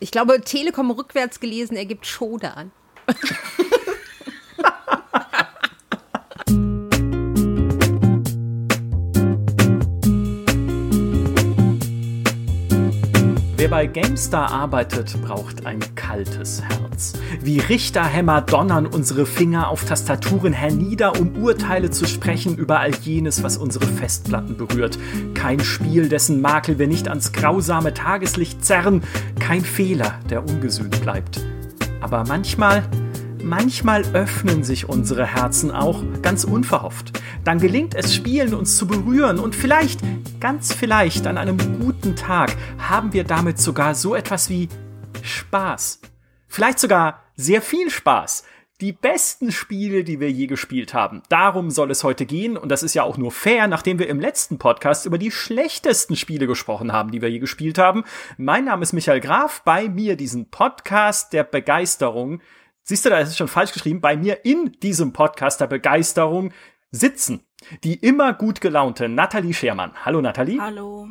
Ich glaube, Telekom rückwärts gelesen ergibt Shodan. Wer bei GameStar arbeitet, braucht ein kaltes Herz. Wie Richterhämmer donnern unsere Finger auf Tastaturen hernieder, um Urteile zu sprechen über all jenes, was unsere Festplatten berührt. Kein Spiel, dessen Makel wir nicht ans grausame Tageslicht zerren, kein Fehler, der ungesühnt bleibt. Aber manchmal Manchmal öffnen sich unsere Herzen auch ganz unverhofft. Dann gelingt es Spielen, uns zu berühren und vielleicht, ganz vielleicht an einem guten Tag haben wir damit sogar so etwas wie Spaß. Vielleicht sogar sehr viel Spaß. Die besten Spiele, die wir je gespielt haben. Darum soll es heute gehen. Und das ist ja auch nur fair, nachdem wir im letzten Podcast über die schlechtesten Spiele gesprochen haben, die wir je gespielt haben. Mein Name ist Michael Graf. Bei mir diesen Podcast der Begeisterung Siehst du, da ist es schon falsch geschrieben. Bei mir in diesem Podcast der Begeisterung sitzen die immer gut gelaunte Nathalie Schermann. Hallo Nathalie. Hallo.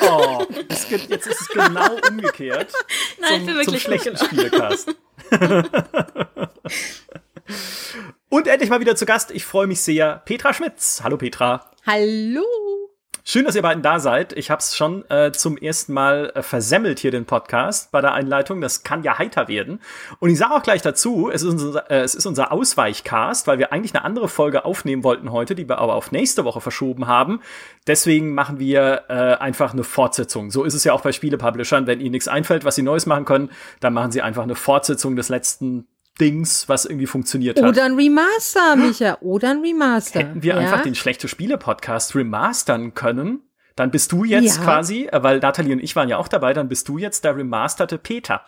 Oh, jetzt ist es genau umgekehrt. Nein, zum, ich bin wirklich zum schlechten Spielecast. Und endlich mal wieder zu Gast. Ich freue mich sehr. Petra Schmitz. Hallo Petra. Hallo. Schön, dass ihr beiden da seid. Ich habe es schon äh, zum ersten Mal äh, versemmelt hier den Podcast bei der Einleitung. Das kann ja heiter werden. Und ich sage auch gleich dazu, es ist, unser, äh, es ist unser Ausweichcast, weil wir eigentlich eine andere Folge aufnehmen wollten heute, die wir aber auf nächste Woche verschoben haben. Deswegen machen wir äh, einfach eine Fortsetzung. So ist es ja auch bei Spielepublishern. Wenn ihnen nichts einfällt, was sie Neues machen können, dann machen sie einfach eine Fortsetzung des letzten Dings, was irgendwie funktioniert hat. Oder ein Remaster, Micha. Oder ein Remaster. Hätten wir ja? einfach den schlechte Spiele-Podcast remastern können, dann bist du jetzt ja. quasi, äh, weil Natalie und ich waren ja auch dabei, dann bist du jetzt der remasterte Peter.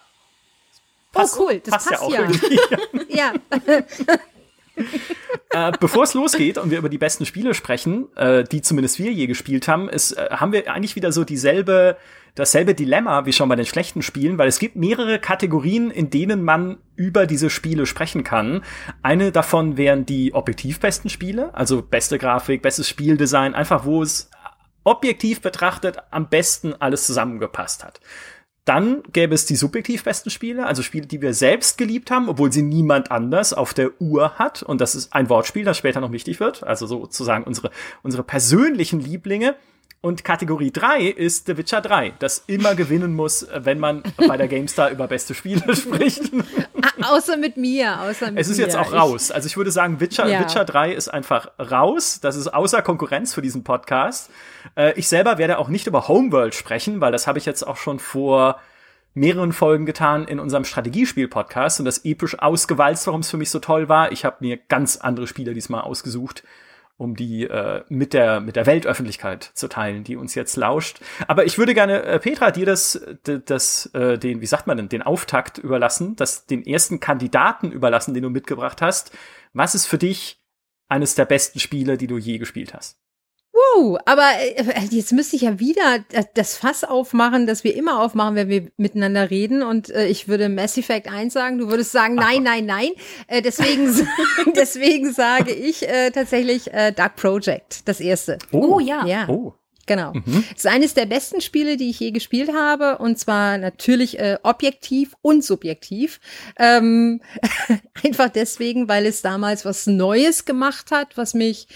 Passt, oh cool, das passt, passt ja auch ja. irgendwie. ja. äh, Bevor es losgeht und wir über die besten Spiele sprechen, äh, die zumindest wir je gespielt haben, ist, äh, haben wir eigentlich wieder so dieselbe, dasselbe Dilemma wie schon bei den schlechten Spielen, weil es gibt mehrere Kategorien, in denen man über diese Spiele sprechen kann. Eine davon wären die objektiv besten Spiele, also beste Grafik, bestes Spieldesign, einfach wo es objektiv betrachtet am besten alles zusammengepasst hat. Dann gäbe es die subjektiv besten Spiele, also Spiele, die wir selbst geliebt haben, obwohl sie niemand anders auf der Uhr hat. Und das ist ein Wortspiel, das später noch wichtig wird. Also sozusagen unsere, unsere persönlichen Lieblinge. Und Kategorie 3 ist The Witcher 3, das immer gewinnen muss, wenn man bei der GameStar über beste Spiele spricht. außer mit mir, außer mit Es ist mir. jetzt auch raus. Also ich würde sagen, Witcher, ja. Witcher 3 ist einfach raus. Das ist außer Konkurrenz für diesen Podcast. Äh, ich selber werde auch nicht über Homeworld sprechen, weil das habe ich jetzt auch schon vor mehreren Folgen getan in unserem Strategiespiel-Podcast und das episch ausgewalzt, warum es für mich so toll war. Ich habe mir ganz andere Spiele diesmal ausgesucht, um die äh, mit der mit der Weltöffentlichkeit zu teilen, die uns jetzt lauscht. Aber ich würde gerne äh, Petra dir das das äh, den wie sagt man denn den Auftakt überlassen, das den ersten Kandidaten überlassen, den du mitgebracht hast. Was ist für dich eines der besten Spiele, die du je gespielt hast? Wow, aber äh, jetzt müsste ich ja wieder das Fass aufmachen, das wir immer aufmachen, wenn wir miteinander reden. Und äh, ich würde Mass Effect 1 sagen, du würdest sagen, nein, nein, nein. Äh, deswegen, deswegen sage ich äh, tatsächlich äh, Dark Project, das erste. Oh, oh ja. ja. Oh. Genau. Mhm. Das ist eines der besten Spiele, die ich je gespielt habe. Und zwar natürlich äh, objektiv und subjektiv. Ähm, einfach deswegen, weil es damals was Neues gemacht hat, was mich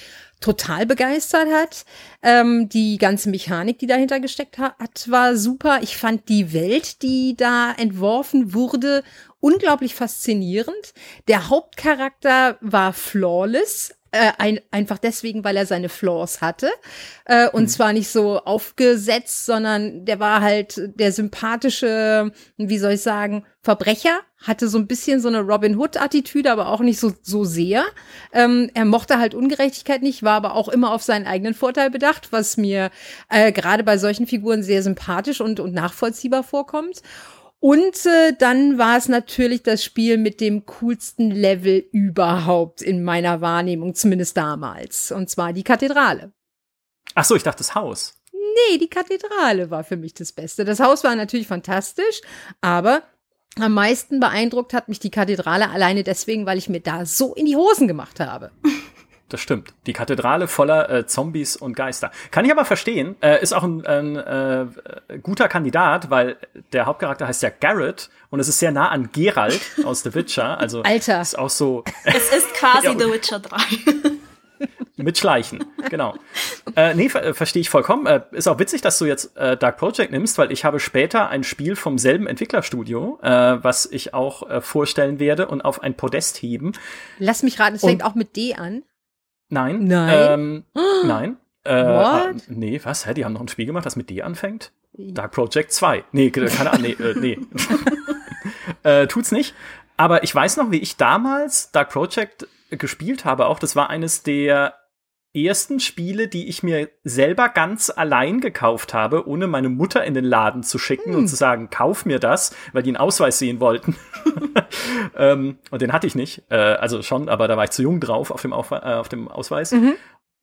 total begeistert hat. Ähm, die ganze Mechanik, die dahinter gesteckt hat, war super. Ich fand die Welt, die da entworfen wurde, unglaublich faszinierend. Der Hauptcharakter war flawless, äh, ein, einfach deswegen, weil er seine Flaws hatte. Äh, und mhm. zwar nicht so aufgesetzt, sondern der war halt der sympathische, wie soll ich sagen, Verbrecher, hatte so ein bisschen so eine Robin Hood-Attitüde, aber auch nicht so, so sehr. Ähm, er mochte halt Ungerechtigkeit nicht, war aber auch immer auf seinen eigenen Vorteil bedacht, was mir äh, gerade bei solchen Figuren sehr sympathisch und, und nachvollziehbar vorkommt. Und äh, dann war es natürlich das Spiel mit dem coolsten Level überhaupt in meiner Wahrnehmung, zumindest damals. Und zwar die Kathedrale. Ach so, ich dachte das Haus. Nee, die Kathedrale war für mich das Beste. Das Haus war natürlich fantastisch, aber am meisten beeindruckt hat mich die Kathedrale alleine deswegen, weil ich mir da so in die Hosen gemacht habe. das stimmt. Die Kathedrale voller äh, Zombies und Geister. Kann ich aber verstehen. Äh, ist auch ein, ein äh, guter Kandidat, weil der Hauptcharakter heißt ja Garrett und es ist sehr nah an Geralt aus The Witcher. Also Alter. ist auch so. Es ist quasi ja, The Witcher 3. Mit Schleichen, genau. äh, nee, ver verstehe ich vollkommen. Äh, ist auch witzig, dass du jetzt äh, Dark Project nimmst, weil ich habe später ein Spiel vom selben Entwicklerstudio, äh, was ich auch äh, vorstellen werde und auf ein Podest heben. Lass mich raten, es fängt auch mit D an. Nein. Nein. Ähm. Nein. Äh, What? Äh, nee, was? Hä? Die haben noch ein Spiel gemacht, das mit D anfängt? Dark Project 2. Nee, keine Ahnung. Nee, äh, nee. äh, tut's nicht. Aber ich weiß noch, wie ich damals Dark Project gespielt habe. Auch das war eines der ersten Spiele, die ich mir selber ganz allein gekauft habe, ohne meine Mutter in den Laden zu schicken hm. und zu sagen, kauf mir das, weil die einen Ausweis sehen wollten. ähm, und den hatte ich nicht. Äh, also schon, aber da war ich zu jung drauf auf dem, auf, äh, auf dem Ausweis. Mhm.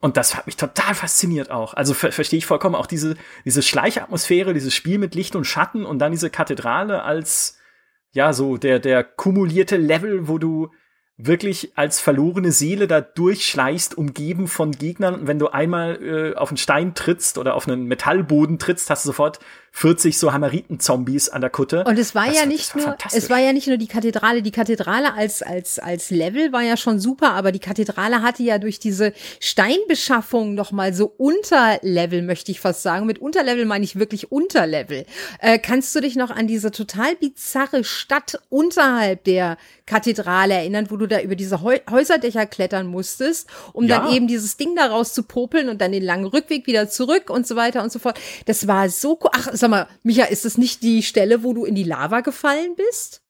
Und das hat mich total fasziniert auch. Also ver verstehe ich vollkommen auch diese, diese Schleichatmosphäre, dieses Spiel mit Licht und Schatten und dann diese Kathedrale als, ja, so der, der kumulierte Level, wo du wirklich als verlorene Seele da durchschleichst, umgeben von Gegnern. Und wenn du einmal äh, auf einen Stein trittst oder auf einen Metallboden trittst, hast du sofort 40 so Hamariten-Zombies an der Kutte. Und es war das ja war, nicht nur, es war ja nicht nur die Kathedrale. Die Kathedrale als, als, als Level war ja schon super, aber die Kathedrale hatte ja durch diese Steinbeschaffung noch mal so Unterlevel, möchte ich fast sagen. Mit Unterlevel meine ich wirklich Unterlevel. Äh, kannst du dich noch an diese total bizarre Stadt unterhalb der Kathedrale erinnern, wo du da über diese Häuserdächer klettern musstest, um ja. dann eben dieses Ding daraus zu popeln und dann den langen Rückweg wieder zurück und so weiter und so fort. Das war so cool. Ach, sag mal, Micha, ist das nicht die Stelle, wo du in die Lava gefallen bist?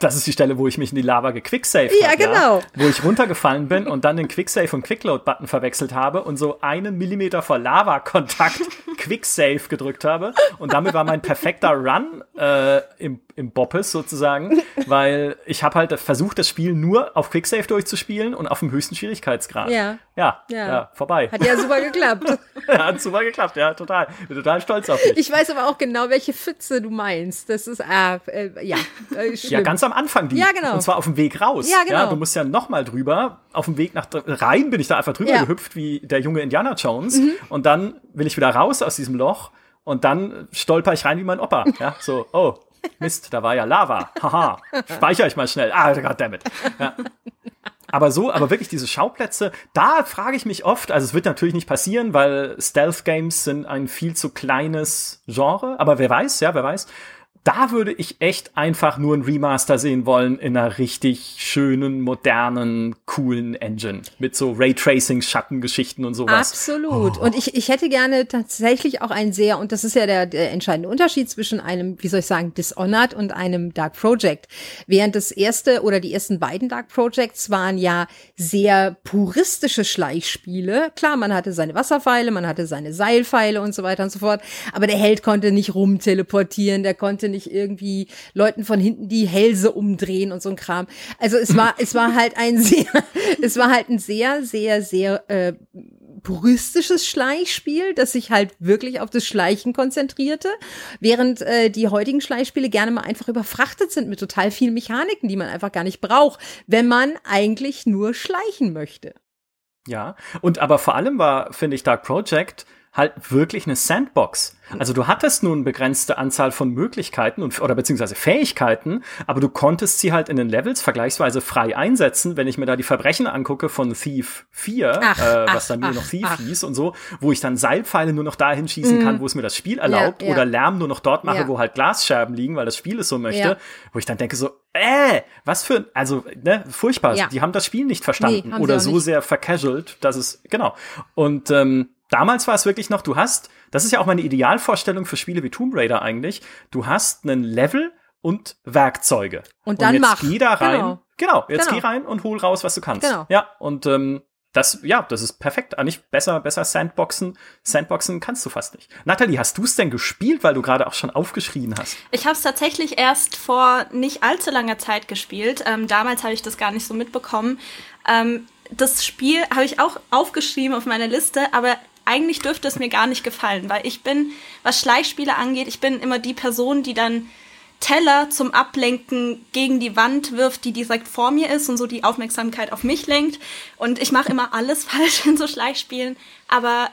Das ist die Stelle, wo ich mich in die Lava gequicksaved ja, habe. Genau. Ja, wo ich runtergefallen bin und dann den Quicksave und Quickload-Button verwechselt habe und so einen Millimeter vor Lava-Kontakt Quicksave gedrückt habe. Und damit war mein perfekter Run äh, im, im Boppes sozusagen, weil ich habe halt versucht, das Spiel nur auf Quicksave durchzuspielen und auf dem höchsten Schwierigkeitsgrad. Ja. Ja, ja, ja vorbei. Hat ja super geklappt. ja, hat super geklappt, ja, total. Bin total stolz auf dich. Ich weiß aber auch genau, welche Pfütze du meinst. Das ist, äh, äh ja, äh, Ja, ganz am Anfang die. Ja, genau. Und zwar auf dem Weg raus. Ja, genau. Ja, du musst ja nochmal drüber. Auf dem Weg nach rein bin ich da einfach drüber ja. gehüpft wie der junge Indiana Jones. Mhm. Und dann will ich wieder raus aus diesem Loch. Und dann stolper ich rein wie mein Opa. Ja, so, oh, Mist, da war ja Lava. Haha, speichere ich mal schnell. Ah, goddammit. Ja. Aber so, aber wirklich diese Schauplätze, da frage ich mich oft, also es wird natürlich nicht passieren, weil Stealth Games sind ein viel zu kleines Genre, aber wer weiß, ja, wer weiß da würde ich echt einfach nur ein Remaster sehen wollen in einer richtig schönen, modernen, coolen Engine. Mit so Raytracing, Schattengeschichten und sowas. Absolut. Oh. Und ich, ich hätte gerne tatsächlich auch ein sehr, und das ist ja der, der entscheidende Unterschied zwischen einem, wie soll ich sagen, Dishonored und einem Dark Project. Während das erste oder die ersten beiden Dark Projects waren ja sehr puristische Schleichspiele. Klar, man hatte seine Wasserpfeile, man hatte seine Seilpfeile und so weiter und so fort. Aber der Held konnte nicht rumteleportieren, der konnte nicht irgendwie Leuten von hinten die Hälse umdrehen und so ein Kram. Also es war, es war halt ein sehr, es war halt ein sehr, sehr, sehr äh, puristisches Schleichspiel, das sich halt wirklich auf das Schleichen konzentrierte, während äh, die heutigen Schleichspiele gerne mal einfach überfrachtet sind mit total vielen Mechaniken, die man einfach gar nicht braucht, wenn man eigentlich nur schleichen möchte. Ja, und aber vor allem war, finde ich, Dark Project halt wirklich eine Sandbox. Also du hattest nun begrenzte Anzahl von Möglichkeiten und, oder beziehungsweise Fähigkeiten, aber du konntest sie halt in den Levels vergleichsweise frei einsetzen, wenn ich mir da die Verbrechen angucke von Thief 4, ach, äh, was ach, dann nur ach, noch Thief hieß und so, wo ich dann Seilpfeile nur noch dahin schießen mm. kann, wo es mir das Spiel erlaubt, ja, ja. oder Lärm nur noch dort mache, ja. wo halt Glasscherben liegen, weil das Spiel es so möchte, wo ich dann denke so, äh, was für, also, ne, furchtbar. Die haben das Spiel nicht verstanden nee, oder so nicht. sehr vercasualt, dass es, genau. Und ähm, damals war es wirklich noch, du hast, das ist ja auch meine Idealvorstellung für Spiele wie Tomb Raider eigentlich, du hast einen Level und Werkzeuge. Und dann und jetzt mach. geh da rein. Genau, genau jetzt genau. geh rein und hol raus, was du kannst. Genau. Ja, und ähm, das, ja, das ist perfekt. Eigentlich besser, besser Sandboxen. Sandboxen kannst du fast nicht. Natalie, hast du es denn gespielt, weil du gerade auch schon aufgeschrien hast? Ich habe es tatsächlich erst vor nicht allzu langer Zeit gespielt. Ähm, damals habe ich das gar nicht so mitbekommen. Ähm, das Spiel habe ich auch aufgeschrieben auf meiner Liste, aber eigentlich dürfte es mir gar nicht gefallen, weil ich bin, was Schleichspiele angeht, ich bin immer die Person, die dann Teller zum Ablenken gegen die Wand wirft, die direkt vor mir ist und so die Aufmerksamkeit auf mich lenkt. Und ich mache immer alles falsch in so Schleichspielen. Aber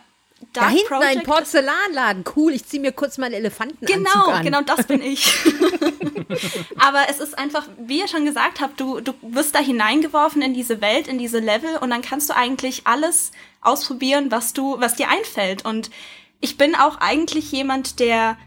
Dark da hinten Project ein Porzellanladen. Cool, ich ziehe mir kurz meinen Elefanten Genau, an. genau, das bin ich. Aber es ist einfach, wie ihr schon gesagt habt, du, du wirst da hineingeworfen in diese Welt, in diese Level und dann kannst du eigentlich alles ausprobieren, was du, was dir einfällt. Und ich bin auch eigentlich jemand, der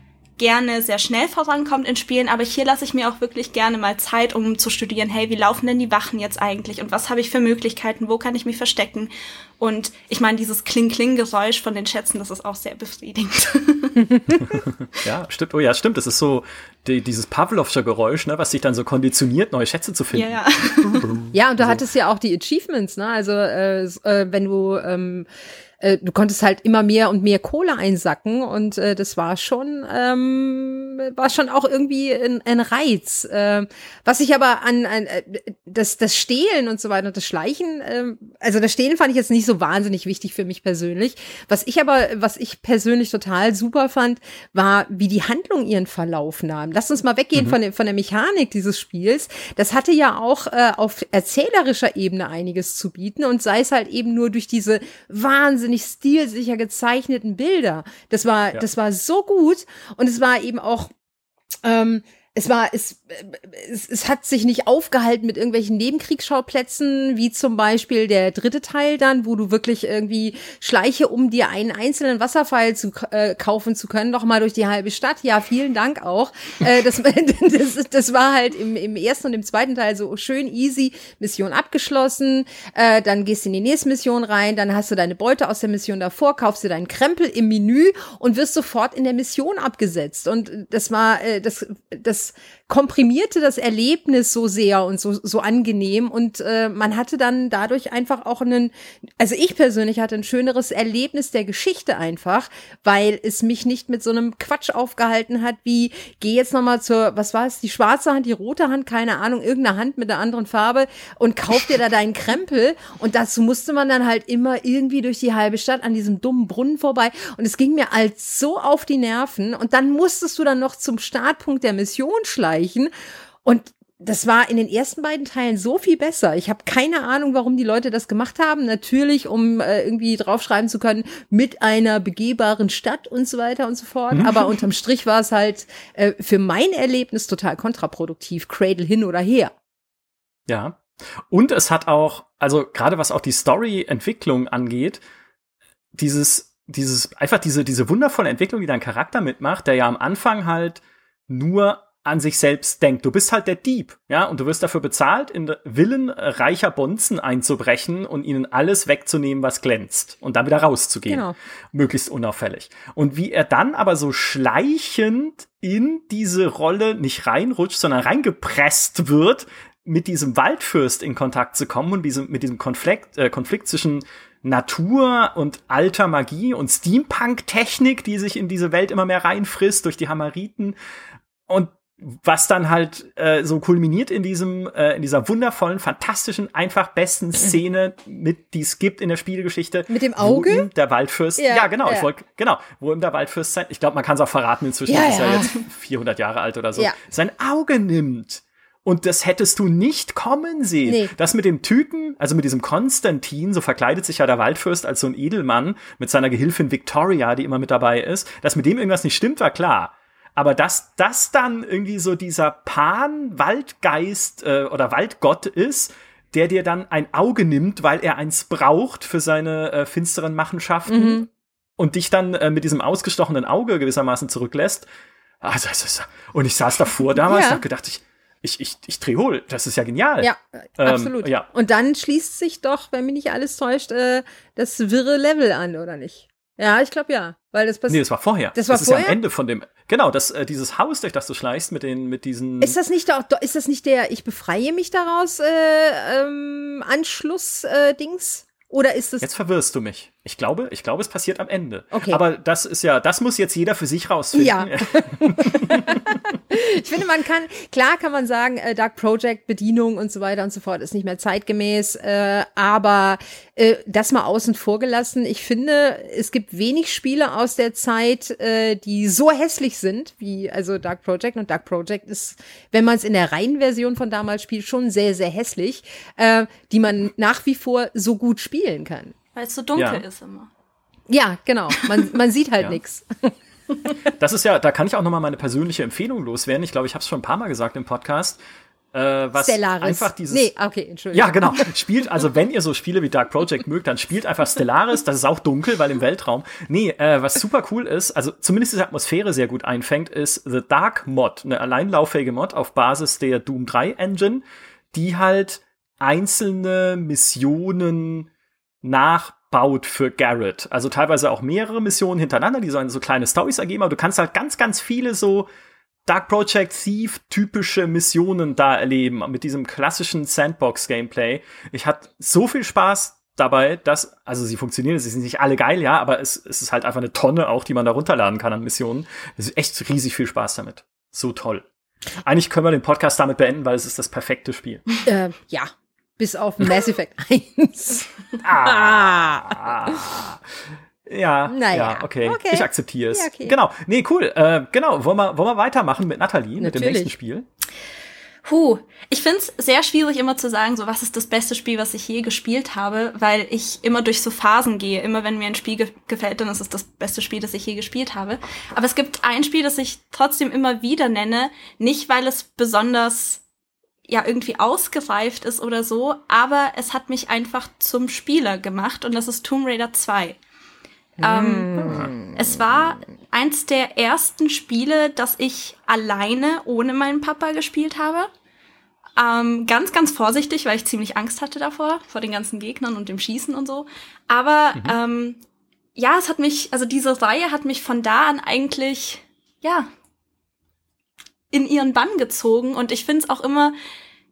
gerne sehr schnell vorankommt in Spielen, aber hier lasse ich mir auch wirklich gerne mal Zeit, um zu studieren, hey, wie laufen denn die Wachen jetzt eigentlich und was habe ich für Möglichkeiten, wo kann ich mich verstecken? Und ich meine, dieses Kling-Kling-Geräusch von den Schätzen, das ist auch sehr befriedigend. ja, stimmt. Oh ja, stimmt. Das ist so die, dieses Pavlovsche Geräusch, ne, was sich dann so konditioniert, neue Schätze zu finden. Ja, ja. ja und du so. hattest ja auch die Achievements, ne? Also äh, äh wenn du ähm, äh, du konntest halt immer mehr und mehr Kohle einsacken und äh, das war schon ähm, war schon auch irgendwie ein, ein Reiz. Äh, was ich aber an, an äh, das das Stehlen und so weiter und das Schleichen, äh, also das Stehlen fand ich jetzt nicht so wahnsinnig wichtig für mich persönlich. Was ich aber, was ich persönlich total super fand, war, wie die Handlung ihren Verlauf nahm. Lass uns mal weggehen mhm. von, der, von der Mechanik dieses Spiels. Das hatte ja auch äh, auf erzählerischer Ebene einiges zu bieten und sei es halt eben nur durch diese wahnsinnig wahnsinnig stilsicher gezeichneten Bilder. Das war, ja. das war so gut und es war eben auch ähm, es war, es, es, es hat sich nicht aufgehalten mit irgendwelchen Nebenkriegsschauplätzen, wie zum Beispiel der dritte Teil dann, wo du wirklich irgendwie schleiche, um dir einen einzelnen Wasserfall zu äh, kaufen zu können, noch mal durch die halbe Stadt. Ja, vielen Dank auch. Äh, das, das, das war halt im, im ersten und im zweiten Teil so schön easy. Mission abgeschlossen, äh, dann gehst du in die nächste Mission rein, dann hast du deine Beute aus der Mission davor, kaufst dir deinen Krempel im Menü und wirst sofort in der Mission abgesetzt. Und das war, äh, das, das das komprimierte das Erlebnis so sehr und so, so angenehm. Und äh, man hatte dann dadurch einfach auch einen, also ich persönlich hatte ein schöneres Erlebnis der Geschichte einfach, weil es mich nicht mit so einem Quatsch aufgehalten hat, wie geh jetzt nochmal zur, was war es, die schwarze Hand, die rote Hand, keine Ahnung, irgendeine Hand mit einer anderen Farbe und kauf dir da deinen Krempel. Und dazu musste man dann halt immer irgendwie durch die halbe Stadt an diesem dummen Brunnen vorbei. Und es ging mir als so auf die Nerven. Und dann musstest du dann noch zum Startpunkt der Mission schleichen. Und das war in den ersten beiden Teilen so viel besser. Ich habe keine Ahnung, warum die Leute das gemacht haben. Natürlich, um äh, irgendwie draufschreiben zu können, mit einer begehbaren Stadt und so weiter und so fort. Mhm. Aber unterm Strich war es halt äh, für mein Erlebnis total kontraproduktiv. Cradle hin oder her. Ja. Und es hat auch, also gerade was auch die Story-Entwicklung angeht, dieses, dieses, einfach diese, diese wundervolle Entwicklung, die dein Charakter mitmacht, der ja am Anfang halt nur an sich selbst denkt. Du bist halt der Dieb, ja, und du wirst dafür bezahlt, in Willen reicher Bonzen einzubrechen und ihnen alles wegzunehmen, was glänzt und dann wieder rauszugehen. Genau. Möglichst unauffällig. Und wie er dann aber so schleichend in diese Rolle nicht reinrutscht, sondern reingepresst wird, mit diesem Waldfürst in Kontakt zu kommen und diesem, mit diesem Konflikt, äh, Konflikt zwischen Natur und alter Magie und Steampunk-Technik, die sich in diese Welt immer mehr reinfrisst durch die Hamariten. Und was dann halt äh, so kulminiert in diesem äh, in dieser wundervollen fantastischen einfach besten Szene mit die es gibt in der Spielgeschichte mit dem Auge wo ihm der Waldfürst ja, ja genau ja. ich wollte genau wo ihm der Waldfürst sein ich glaube man kann es auch verraten inzwischen ja, ist ja jetzt 400 Jahre alt oder so sein Auge nimmt und das hättest du nicht kommen sehen. Nee. Das mit dem Typen, also mit diesem Konstantin, so verkleidet sich ja der Waldfürst als so ein Edelmann mit seiner Gehilfin Victoria, die immer mit dabei ist, dass mit dem irgendwas nicht stimmt, war klar. Aber dass das dann irgendwie so dieser Pan-Waldgeist äh, oder Waldgott ist, der dir dann ein Auge nimmt, weil er eins braucht für seine äh, finsteren Machenschaften mhm. und dich dann äh, mit diesem ausgestochenen Auge gewissermaßen zurücklässt. Also, und ich saß davor damals ja. und hab gedacht, ich, ich, ich, ich dreh hohl, das ist ja genial. Ja, ähm, absolut. Ja. Und dann schließt sich doch, wenn mich nicht alles täuscht, äh, das wirre Level an, oder nicht? Ja, ich glaube ja. Weil das passiert. Nee, das war vorher. Das war das vorher. ist ja am Ende von dem. Genau, das, äh, dieses Haus, durch das du schleichst mit den, mit diesen. Ist das nicht der, ist das nicht der, ich befreie mich daraus, äh, ähm, Anschluss, äh, Dings? Oder ist das. Jetzt verwirrst du mich. Ich glaube, ich glaube, es passiert am Ende. Okay. Aber das ist ja, das muss jetzt jeder für sich rausfinden. Ja. ich finde, man kann, klar kann man sagen, äh, Dark Project, Bedienung und so weiter und so fort ist nicht mehr zeitgemäß, äh, aber äh, das mal außen vor gelassen. Ich finde, es gibt wenig Spiele aus der Zeit, äh, die so hässlich sind wie also Dark Project und Dark Project ist, wenn man es in der reinen Version von damals spielt, schon sehr, sehr hässlich, äh, die man nach wie vor so gut spielen kann. Weil es so dunkel Ja. ist immer. Ja, genau. Man, man sieht halt Ja. nix. Das ist ja, da kann ich auch nochmal meine persönliche Empfehlung loswerden. Ich glaube, ich habe es schon ein paar Mal gesagt im Podcast. Äh, was Stellaris. einfach dieses. nee, okay, Entschuldigung. Ja, genau. Spielt, also wenn ihr so Spiele wie Dark Project mögt, dann spielt einfach Stellaris. Das ist auch dunkel, weil im Weltraum. Nee, äh, was super cool ist, also zumindest diese Atmosphäre sehr gut einfängt, ist The Dark Mod, eine alleinlauffähige Mod auf Basis der Doom 3 Engine, die halt einzelne Missionen nachbaut für Garrett. Also teilweise auch mehrere Missionen hintereinander, die sollen so kleine Stories ergeben, aber du kannst halt ganz, ganz viele so Dark Project Thief typische Missionen da erleben mit diesem klassischen Sandbox Gameplay. Ich hatte so viel Spaß dabei, dass also sie funktionieren, sie sind nicht alle geil, ja, aber es, es ist halt einfach eine Tonne auch, die man da runterladen kann an Missionen. Es ist echt riesig viel Spaß damit. So toll. Eigentlich können wir den Podcast damit beenden, weil es ist das perfekte Spiel. Äh, ja. Bis auf Mass Effect 1. Ah. Ja, Naja, ja, okay. okay. Ich akzeptiere es. Ja, okay. Genau. Nee, cool. Äh, genau. Wollen wir, wollen wir weitermachen mit Nathalie, mit dem Natürlich. nächsten Spiel? Puh, ich find's sehr schwierig immer zu sagen, so was ist das beste Spiel, was ich je gespielt habe, weil ich immer durch so Phasen gehe. Immer wenn mir ein Spiel ge gefällt, dann ist es das beste Spiel, das ich je gespielt habe. Aber es gibt ein Spiel, das ich trotzdem immer wieder nenne, nicht weil es besonders ja irgendwie ausgereift ist oder so, aber es hat mich einfach zum Spieler gemacht und das ist Tomb Raider 2. Ähm, es war eins der ersten Spiele, das ich alleine ohne meinen Papa gespielt habe. Ähm, ganz, ganz vorsichtig, weil ich ziemlich Angst hatte davor, vor den ganzen Gegnern und dem Schießen und so. Aber ähm, ja, es hat mich, also diese Reihe hat mich von da an eigentlich, ja, in ihren Bann gezogen und ich finde es auch immer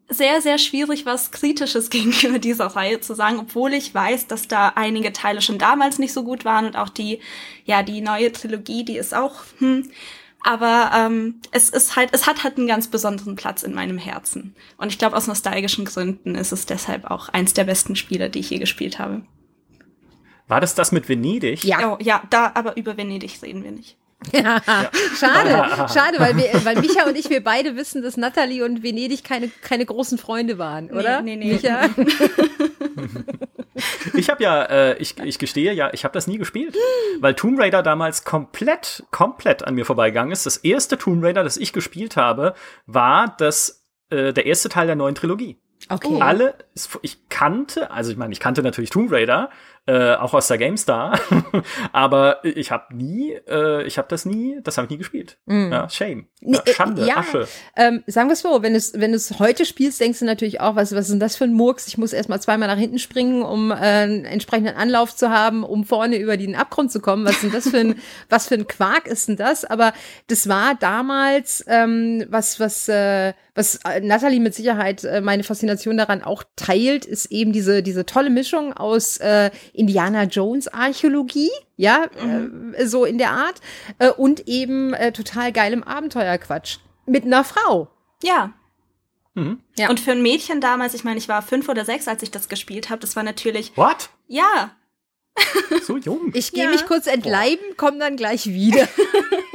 sehr, sehr schwierig, was Kritisches gegenüber dieser Reihe zu sagen, obwohl ich weiß, dass da einige Teile schon damals nicht so gut waren und auch die, ja, die neue Trilogie, die ist auch, hm. Aber ähm, es ist halt, es hat halt einen ganz besonderen Platz in meinem Herzen. Und ich glaube, aus nostalgischen Gründen ist es deshalb auch eins der besten Spiele, die ich je gespielt habe. War das das mit Venedig? Ja. Oh, ja, da, aber über Venedig reden wir nicht. Schade, schade, weil, wir, weil Micha und ich, wir beide wissen, dass Natalie und Venedig keine, keine großen Freunde waren, oder? nee, nee. Micha? Ich habe ja, äh, ich, ich gestehe ja, ich habe das nie gespielt, weil Tomb Raider damals komplett, komplett an mir vorbeigegangen ist. Das erste Tomb Raider, das ich gespielt habe, war das, äh, der erste Teil der neuen Trilogie. Okay. Alle, ich kannte, also ich meine, ich kannte natürlich Tomb Raider, äh, auch aus der GameStar, aber ich habe nie, äh, ich habe das nie, das habe ich nie gespielt. Ja, shame. Ja, Nee, äh, Schande, ja, Asche. Ähm, sagen wir es so, wenn du es wenn du's heute spielst, denkst du natürlich auch, was, was ist denn das für ein Murks? Ich muss erstmal zweimal nach hinten springen, um äh, einen entsprechenden Anlauf zu haben, um vorne über den Abgrund zu kommen. Was ist denn das für ein, was für ein Quark ist denn das? Aber das war damals ähm, was, was, äh, was äh, Natalie mit Sicherheit äh, meine Faszination daran auch teilt, ist eben diese, diese tolle Mischung aus äh, Indiana Jones Archäologie, ja, äh, so in der Art, äh, und eben äh, total geilem Abenteuerquatsch. Mit einer Frau. Ja. Mhm. Ja. Und für ein Mädchen damals, ich meine, ich war fünf oder sechs, als ich das gespielt habe, das war natürlich, What? ja, So jung? Ich gehe Ja. mich kurz entleiben, komm dann gleich wieder.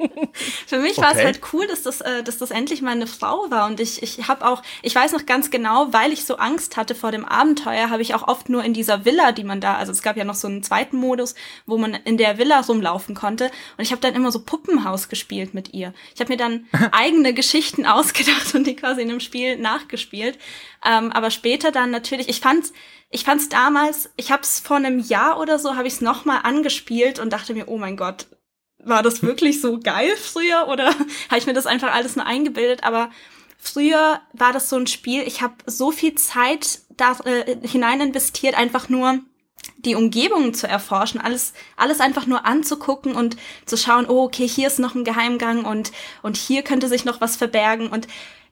Für mich war es Okay. halt cool, dass das, äh, dass das endlich mal eine Frau war. Und ich, ich habe auch, ich weiß noch ganz genau, weil ich so Angst hatte vor dem Abenteuer, habe ich auch oft nur in dieser Villa, die man da, also es gab ja noch so einen zweiten Modus, wo man in der Villa rumlaufen konnte. Und ich habe dann immer so Puppenhaus gespielt mit ihr. Ich habe mir dann eigene Geschichten ausgedacht und die quasi in dem Spiel nachgespielt. Ähm, aber später dann natürlich, ich fand's, ich fand's damals, ich habe es vor einem Jahr oder so, habe ich es nochmal angespielt und dachte mir, oh mein Gott, war das wirklich so geil früher oder habe ich mir das einfach alles nur eingebildet? Aber früher war das so ein Spiel, ich habe so viel Zeit da äh, hinein investiert, einfach nur die Umgebungen zu erforschen, alles, alles einfach nur anzugucken und zu schauen, oh, okay, hier ist noch ein Geheimgang und, und hier könnte sich noch was verbergen und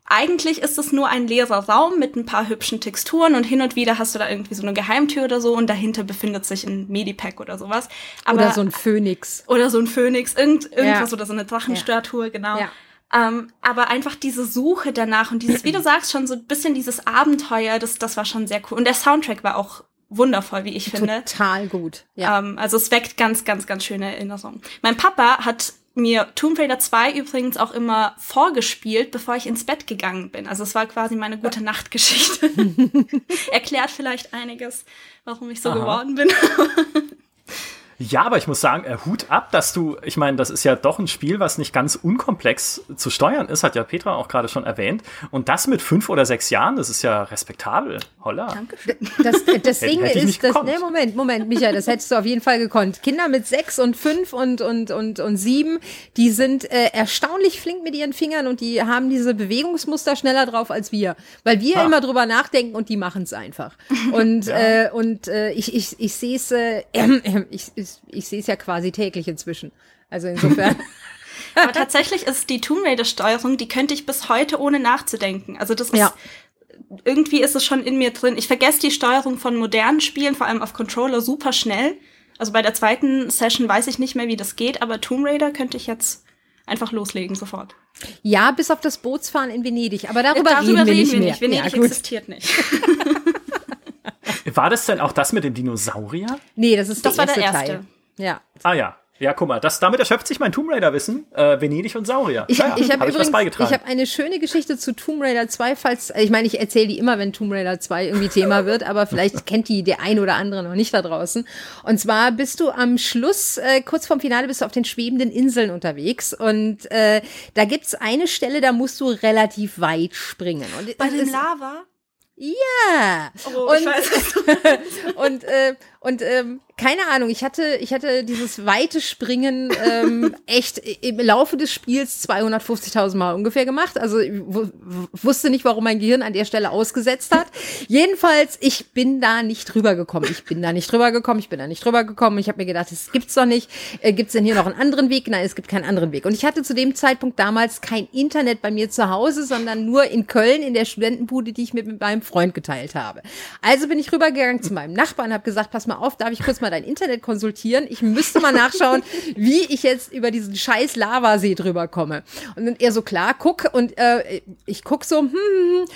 eigentlich ist es nur ein leerer Raum mit ein paar hübschen Texturen und hin und wieder hast du da irgendwie so eine Geheimtür oder so und dahinter befindet sich ein Medipack oder sowas. Aber, oder so ein Phönix. Oder so ein Phönix, irgend, irgendwas ja. oder so eine Drachenstatue, ja. genau. Ja. Ähm, aber einfach diese Suche danach und dieses, wie du sagst, schon so ein bisschen dieses Abenteuer, das, das war schon sehr cool. Und der Soundtrack war auch wundervoll, wie ich finde. Total gut. Ja. Ähm, also es weckt ganz, ganz, ganz schöne Erinnerungen. Mein Papa hat mir Tomb Raider 2 übrigens auch immer vorgespielt, bevor ich ins Bett gegangen bin. Also es war quasi meine gute Nachtgeschichte. Erklärt vielleicht einiges, warum ich so Aha. geworden bin. Ja, aber ich muss sagen, äh, Hut ab, dass du, ich meine, das ist ja doch ein Spiel, was nicht ganz unkomplex zu steuern ist, hat ja Petra auch gerade schon erwähnt. Und das mit fünf oder sechs Jahren, das ist ja respektabel. Holla. Dankeschön. Das, das Ding hätte, hätte ist, das, nee, Moment, Moment, Michael, das hättest du auf jeden Fall gekonnt. Kinder mit sechs und fünf und, und, und, und sieben, die sind äh, erstaunlich flink mit ihren Fingern und die haben diese Bewegungsmuster schneller drauf als wir. Weil wir ah. immer drüber nachdenken und die machen es einfach. Und, ja. äh, und äh, ich, ich, ich sehe es, äh, äh, ich, ich ich, sehe es ja quasi täglich inzwischen. Also insofern. Aber tatsächlich ist die Tomb Raider Steuerung, die könnte ich bis heute ohne nachzudenken. Also das ist ja. irgendwie ist es schon in mir drin. Ich vergesse die Steuerung von modernen Spielen, vor allem auf Controller, super schnell. Also bei der zweiten Session weiß ich nicht mehr, wie das geht, aber Tomb Raider könnte ich jetzt einfach loslegen sofort. Ja, bis auf das Bootsfahren in Venedig. Aber darüber, darüber reden wir nicht wir mehr. Nicht. Venedig ja, existiert nicht. War das denn auch das mit dem Dinosaurier? Nee, das ist das der war erste der erste. Teil. Ja. Ah ja. Ja, guck mal, das, damit erschöpft sich mein Tomb Raider-Wissen. Äh, Venedig und Saurier. Ich, naja, ich habe hab übrigens, ich habe eine schöne Geschichte zu Tomb Raider 2, falls, ich meine, ich erzähle die immer, wenn Tomb Raider 2 irgendwie Thema wird, aber vielleicht kennt die der ein oder andere noch nicht da draußen. Und zwar bist du am Schluss, äh, kurz vorm Finale, bist du auf den schwebenden Inseln unterwegs und äh, da gibt's eine Stelle, da musst du relativ weit springen. Und Bei dem Lava? Ja. Oh, und, und, äh, und ähm, keine Ahnung, ich hatte, ich hatte dieses weite Springen ähm, echt im Laufe des Spiels 250.000 Mal ungefähr gemacht. Also ich wusste nicht, warum mein Gehirn an der Stelle ausgesetzt hat. Jedenfalls, ich bin da nicht drüber gekommen. Ich bin da nicht drüber gekommen. Ich bin da nicht drüber gekommen. Ich habe mir gedacht, das gibt's doch nicht. Äh, gibt's denn hier noch einen anderen Weg? Nein, es gibt keinen anderen Weg. Und ich hatte zu dem Zeitpunkt damals kein Internet bei mir zu Hause, sondern nur in Köln in der Studentenbude, die ich mit, mit meinem Freund geteilt habe. Also bin ich rübergegangen zu meinem Nachbarn und habe gesagt, pass mal auf, darf ich kurz mal dein Internet konsultieren? Ich müsste mal nachschauen, wie ich jetzt über diesen scheiß Lavasee drüber komme. Und dann er so, klar, guck. Und äh, ich guck so, hm, hm, hm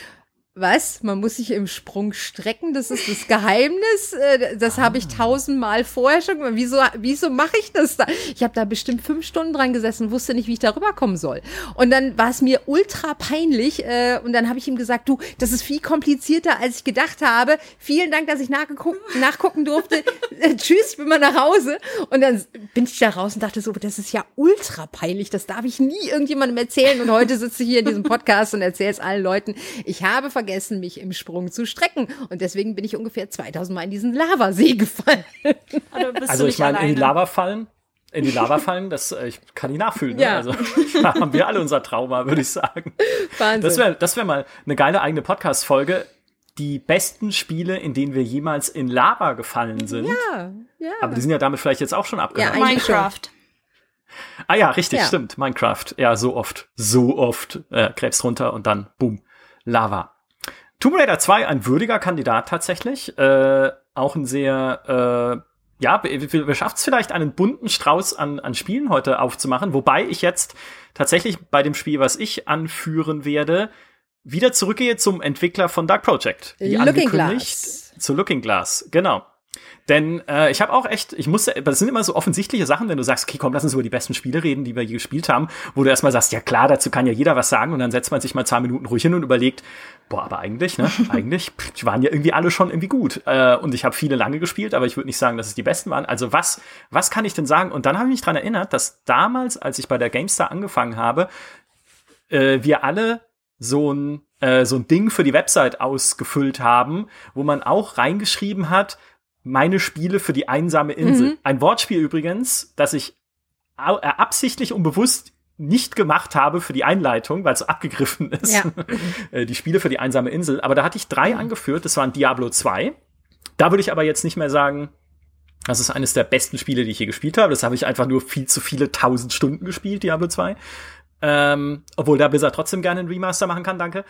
was? Man muss sich im Sprung strecken? Das ist das Geheimnis? Äh, das habe ich tausendmal vorher schon gemacht. Wieso, wieso mache ich das da? Ich habe da bestimmt fünf Stunden dran gesessen, wusste nicht, wie ich da rüberkommen soll. Und dann war es mir ultra peinlich. Äh, und dann habe ich ihm gesagt, du, das ist viel komplizierter, als ich gedacht habe. Vielen Dank, dass ich nachgucken durfte. Äh, tschüss, ich bin mal nach Hause. Und dann bin ich da raus und dachte so, das ist ja ultra peinlich. Das darf ich nie irgendjemandem erzählen. Und heute sitze ich hier in diesem Podcast und erzähle es allen Leuten. Ich habe vergessen, mich im Sprung zu strecken. Und deswegen bin ich ungefähr 2000 Mal in diesen Lavasee gefallen. Also ich meine, in die Lava fallen, in die Lava fallen, das äh, ich kann ich nachfühlen. Ne? Ja. Also da haben wir alle unser Trauma, würde ich sagen. Wahnsinn. Das wäre das wäre mal eine geile eigene Podcast-Folge. Die besten Spiele, in denen wir jemals in Lava gefallen sind. Ja, ja. Aber die sind ja damit vielleicht jetzt auch schon abgehakt. Ja, Minecraft. Ah ja, richtig, ja. stimmt. Minecraft. Ja, so oft. So oft. Äh, Krebs runter und dann, boom, Lava. Tomb Raider 2 ein würdiger Kandidat tatsächlich. Äh, auch ein sehr, äh, ja, wir schafft es vielleicht einen bunten Strauß an, an Spielen heute aufzumachen, wobei ich jetzt tatsächlich bei dem Spiel, was ich anführen werde, wieder zurückgehe zum Entwickler von Dark Project. Wie Looking Glass. Zu Looking Glass, genau. Denn äh, ich habe auch echt, ich musste, das sind immer so offensichtliche Sachen, wenn du sagst, okay, komm, lass uns über die besten Spiele reden, die wir je gespielt haben, wo du erstmal sagst, ja klar, dazu kann ja jeder was sagen und dann setzt man sich mal zwei Minuten ruhig hin und überlegt, boah, aber eigentlich, ne, eigentlich, die waren ja irgendwie alle schon irgendwie gut. Äh, und ich habe viele lange gespielt, aber ich würde nicht sagen, dass es die besten waren. Also was, was kann ich denn sagen? Und dann habe ich mich dran erinnert, dass damals, als ich bei der GameStar angefangen habe, äh, wir alle so ein äh, so ein Ding für die Website ausgefüllt haben, wo man auch reingeschrieben hat, meine Spiele für die einsame Insel. Mhm. Ein Wortspiel übrigens, das ich äh, absichtlich und bewusst nicht gemacht habe für die Einleitung, weil es so abgegriffen ist. Ja. Äh, die Spiele für die einsame Insel. Aber da hatte ich drei mhm. angeführt. Das waren Diablo 2. Da würde ich aber jetzt nicht mehr sagen, das ist eines der besten Spiele, die ich je gespielt habe. Das habe ich einfach nur viel zu viele tausend Stunden gespielt, Diablo 2. Ähm, obwohl da Blizzard trotzdem gerne einen Remaster machen kann, danke.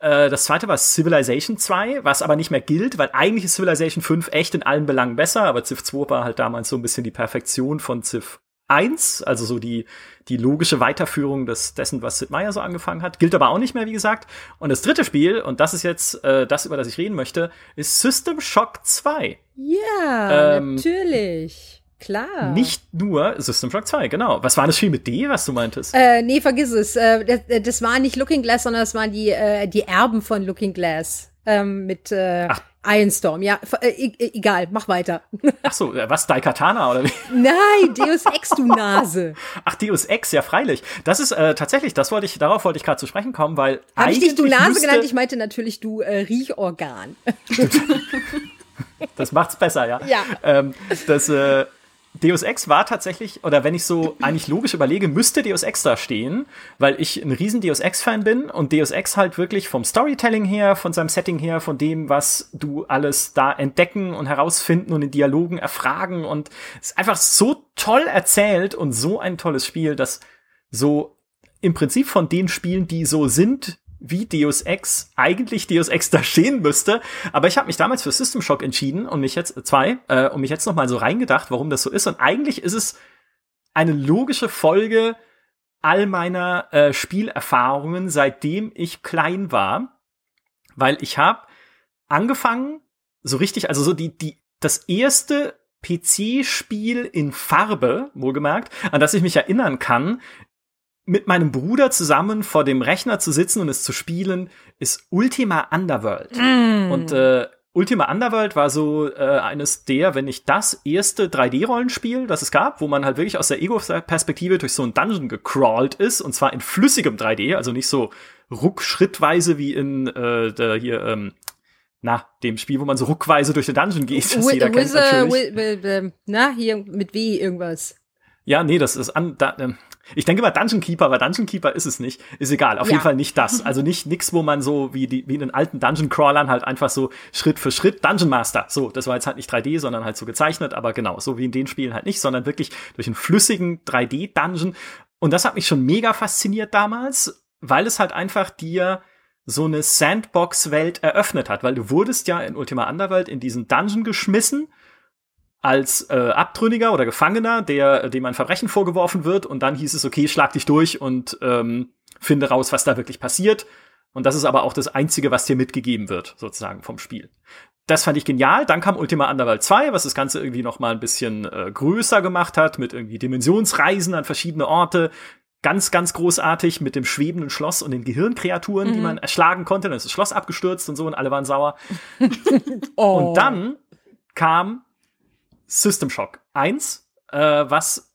Äh, das zweite war Civilization 2, was aber nicht mehr gilt, weil eigentlich ist Civilization 5 echt in allen Belangen besser, aber Civ 2 war halt damals so ein bisschen die Perfektion von Civ 1, also so die, die logische Weiterführung des, dessen, was Sid Meier so angefangen hat. Gilt aber auch nicht mehr, wie gesagt. Und das dritte Spiel, und das ist jetzt äh, das, über das ich reden möchte, ist System Shock 2. Ja, ähm, natürlich. Klar. Nicht nur System Shock 2, genau. Was war das Spiel mit D, was du meintest? Äh, nee, vergiss es. Äh, das, äh, das war nicht Looking Glass, sondern das waren die, äh, die Erben von Looking Glass. Ähm, mit äh, Ach. Ironstorm. Ja, e egal, mach weiter. Ach so, was, Daikatana oder wie? Nein, Deus Ex, du Nase. Ach, Deus Ex, ja, freilich. Das ist äh, tatsächlich, das wollte ich, darauf wollte ich gerade zu sprechen kommen, weil Hab ich dich du Nase genannt? Ich meinte natürlich du äh, Riechorgan. das macht's besser, ja. Ja. Ähm, das, äh, Deus Ex war tatsächlich, oder wenn ich so eigentlich logisch überlege, müsste Deus Ex da stehen, weil ich ein riesen Deus Ex-Fan bin und Deus Ex halt wirklich vom Storytelling her, von seinem Setting her, von dem, was du alles da entdecken und herausfinden und in Dialogen erfragen und es ist einfach so toll erzählt und so ein tolles Spiel, das so im Prinzip von den Spielen, die so sind, wie Deus Ex eigentlich Deus Ex da stehen müsste. Aber ich habe mich damals für System Shock entschieden und mich jetzt zwei äh, und mich jetzt noch mal so reingedacht, warum das so ist. Und eigentlich ist es eine logische Folge all meiner äh, Spielerfahrungen, seitdem ich klein war, weil ich habe angefangen so richtig, also so die die das erste PC-Spiel in Farbe, wohlgemerkt, an das ich mich erinnern kann, mit meinem Bruder zusammen vor dem Rechner zu sitzen und es zu spielen, ist Ultima Underworld. Mm. Und äh, Ultima Underworld war so äh, eines der, wenn nicht das erste 3D-Rollenspiel, das es gab, wo man halt wirklich aus der Ego-Perspektive durch so ein Dungeon gecrawlt ist, und zwar in flüssigem 3D, also nicht so ruckschrittweise wie in äh, der hier, ähm, na, dem Spiel, wo man so ruckweise durch den Dungeon geht, das jeder kennt natürlich. Na, hier mit W irgendwas. Ja, nee, das ist an, da, ähm, ich denke mal Dungeon Keeper, aber Dungeon Keeper ist es nicht. Ist egal. Auf ja. jeden Fall nicht das. Also nicht nix, wo man so wie die, wie in den alten Dungeon Crawlern halt einfach so Schritt für Schritt Dungeon Master. So, das war jetzt halt nicht 3D, sondern halt so gezeichnet, aber genau, so wie in den Spielen halt nicht, sondern wirklich durch einen flüssigen 3D Dungeon. Und das hat mich schon mega fasziniert damals, weil es halt einfach dir so eine Sandbox-Welt eröffnet hat, weil du wurdest ja in Ultima Underworld in diesen Dungeon geschmissen als äh, Abtrünniger oder Gefangener, der dem ein Verbrechen vorgeworfen wird und dann hieß es, okay, schlag dich durch und ähm, finde raus, was da wirklich passiert. Und das ist aber auch das Einzige, was dir mitgegeben wird, sozusagen vom Spiel. Das fand ich genial. Dann kam Ultima Underworld 2, was das Ganze irgendwie noch mal ein bisschen äh, größer gemacht hat, mit irgendwie Dimensionsreisen an verschiedene Orte. Ganz, ganz großartig mit dem schwebenden Schloss und den Gehirnkreaturen, mhm. die man erschlagen konnte. Dann ist das Schloss abgestürzt und so und alle waren sauer. oh. Und dann kam System Shock 1, äh, was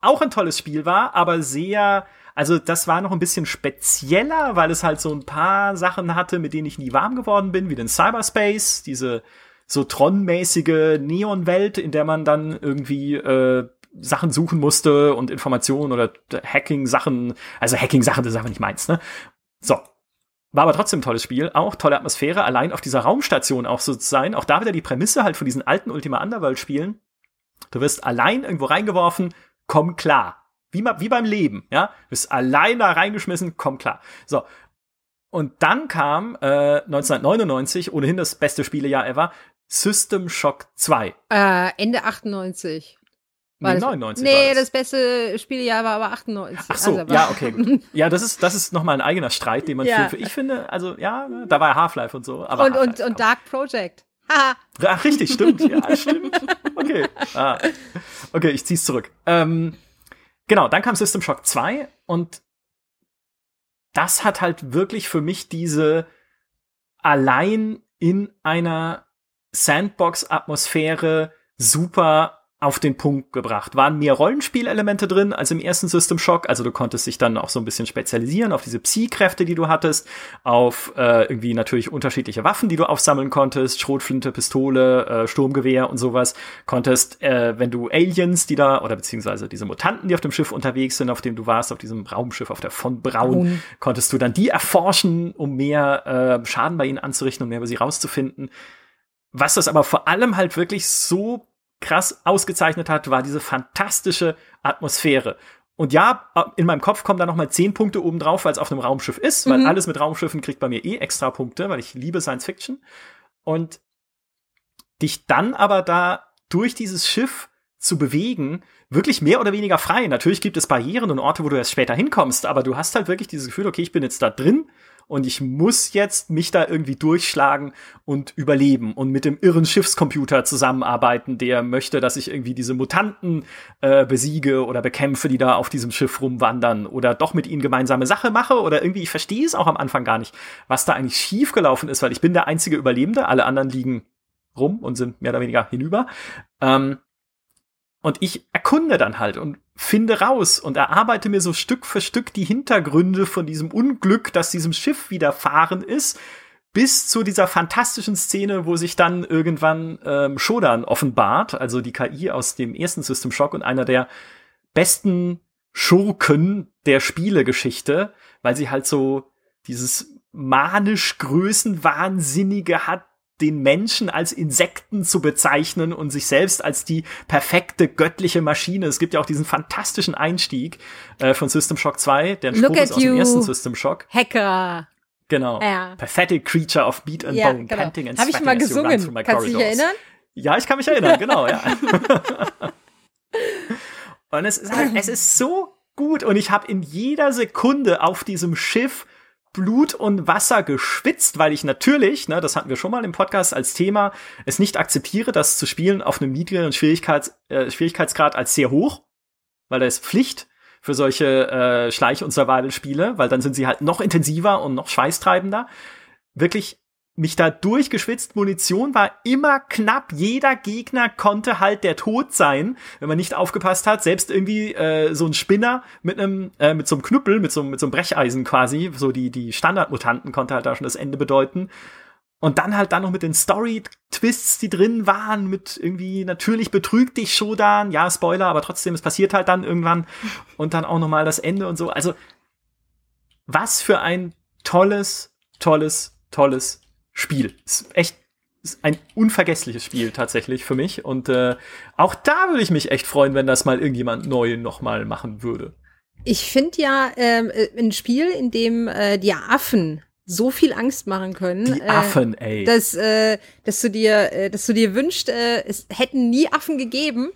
auch ein tolles Spiel war, aber sehr, also das war noch ein bisschen spezieller, weil es halt so ein paar Sachen hatte, mit denen ich nie warm geworden bin, wie den Cyberspace, diese so Tron-mäßige Neon-Welt, in der man dann irgendwie äh, Sachen suchen musste und Informationen oder Hacking-Sachen, also Hacking-Sachen, das ist einfach nicht meins, ne? So, war aber trotzdem ein tolles Spiel, auch tolle Atmosphäre, allein auf dieser Raumstation auch so zu sein. Auch da wieder die Prämisse halt von diesen alten Ultima Underworld Spielen. Du wirst allein irgendwo reingeworfen, komm klar. Wie, wie beim Leben, ja? Du bist allein da reingeschmissen, komm klar. So. Und dann kam äh, 1999, ohnehin das beste Spielejahr ever, System Shock 2. Äh, Ende 98. Nee, 99 Nee, das beste Spieljahr war aber 98. Ach so, also ja, okay. Ja, das ist, das ist nochmal ein eigener Streit, den man ja. für, ich finde, also ja, da war Half-Life und so. Aber und, und, und Dark Project. Haha. Ach, richtig, stimmt. Ja, stimmt. Okay. Ah. Okay, ich zieh's zurück. Ähm, genau, dann kam System Shock 2 und das hat halt wirklich für mich diese allein in einer Sandbox-Atmosphäre super auf den Punkt gebracht. Waren mehr Rollenspielelemente drin als im ersten System Shock. Also du konntest dich dann auch so ein bisschen spezialisieren auf diese Psi-Kräfte, die du hattest, auf äh, irgendwie natürlich unterschiedliche Waffen, die du aufsammeln konntest, Schrotflinte, Pistole, äh, Sturmgewehr und sowas. Konntest, äh, wenn du Aliens, die da, oder beziehungsweise diese Mutanten, die auf dem Schiff unterwegs sind, auf dem du warst, auf diesem Raumschiff, auf der von Braun, Braun. konntest du dann die erforschen, um mehr äh, Schaden bei ihnen anzurichten und mehr über sie rauszufinden. Was das aber vor allem halt wirklich so krass ausgezeichnet hat, war diese fantastische Atmosphäre. und ja, in meinem Kopf kommen da noch mal zehn Punkte oben drauf, weil es auf einem Raumschiff ist, mhm. weil alles mit Raumschiffen kriegt bei mir eh extra Punkte, weil ich liebe Science Fiction. Und dich dann aber da durch dieses Schiff zu bewegen, wirklich mehr oder weniger frei. Natürlich gibt es Barrieren und Orte, wo du erst später hinkommst, aber du hast halt wirklich dieses Gefühl, okay, ich bin jetzt da drin und ich muss jetzt mich da irgendwie durchschlagen und überleben und mit dem irren Schiffscomputer zusammenarbeiten, der möchte, dass ich irgendwie diese Mutanten äh, besiege oder bekämpfe, die da auf diesem Schiff rumwandern oder doch mit ihnen gemeinsame Sache mache oder irgendwie, ich verstehe es auch am Anfang gar nicht, was da eigentlich schiefgelaufen ist, weil ich bin der einzige Überlebende, alle anderen liegen rum und sind mehr oder weniger hinüber. Ähm, und ich erkunde dann halt und finde raus und erarbeite mir so Stück für Stück die Hintergründe von diesem Unglück, das diesem Schiff widerfahren ist, bis zu dieser fantastischen Szene, wo sich dann irgendwann ähm, Shodan offenbart, also die KI aus dem ersten System Shock und einer der besten Schurken der Spielegeschichte, weil sie halt so dieses manisch Größenwahnsinnige hat, den Menschen als Insekten zu bezeichnen und sich selbst als die perfekte göttliche Maschine. Es gibt ja auch diesen fantastischen Einstieg äh, von System Shock 2, der Spruch ist aus dem ersten System Shock. Hacker. Genau. Ja. Pathetic creature of meat and ja, bone, genau. panting and Hab ich mal gesungen. Kannst du dich erinnern? Ja, ich kann mich erinnern, genau, ja. und es ist halt, es ist so gut und ich habe in jeder Sekunde auf diesem Schiff Blut und Wasser geschwitzt, weil ich natürlich, ne, das hatten wir schon mal im Podcast als Thema, es nicht akzeptiere, das zu spielen auf einem niedrigeren Schwierigkeits, äh, Schwierigkeitsgrad als sehr hoch, weil da ist Pflicht für solche äh, Schleich- und Survival-Spiele, weil dann sind sie halt noch intensiver und noch schweißtreibender. Wirklich mich da durchgeschwitzt. Munition war immer knapp. Jeder Gegner konnte halt der Tod sein, wenn man nicht aufgepasst hat. Selbst irgendwie äh, so ein Spinner mit einem äh, mit so einem Knüppel, mit so, mit so einem Brecheisen quasi, so die die Standardmutanten konnte halt da schon das Ende bedeuten. Und dann halt dann noch mit den Story-Twists, die drin waren, mit irgendwie natürlich betrügt dich Shodan, ja, Spoiler, aber trotzdem, es passiert halt dann irgendwann und dann auch nochmal das Ende und so. Also, was für ein tolles, tolles, tolles Spiel. Ist echt ist ein unvergessliches Spiel tatsächlich für mich. Und äh, auch da würde ich mich echt freuen, wenn das mal irgendjemand neu nochmal machen würde. Ich finde ja ähm, äh, ein Spiel, in dem äh, die Affen so viel Angst machen können. Die Affen, äh, ey. Dass, äh, dass du dir, äh, dass du dir wünscht, äh, es hätten nie Affen gegeben,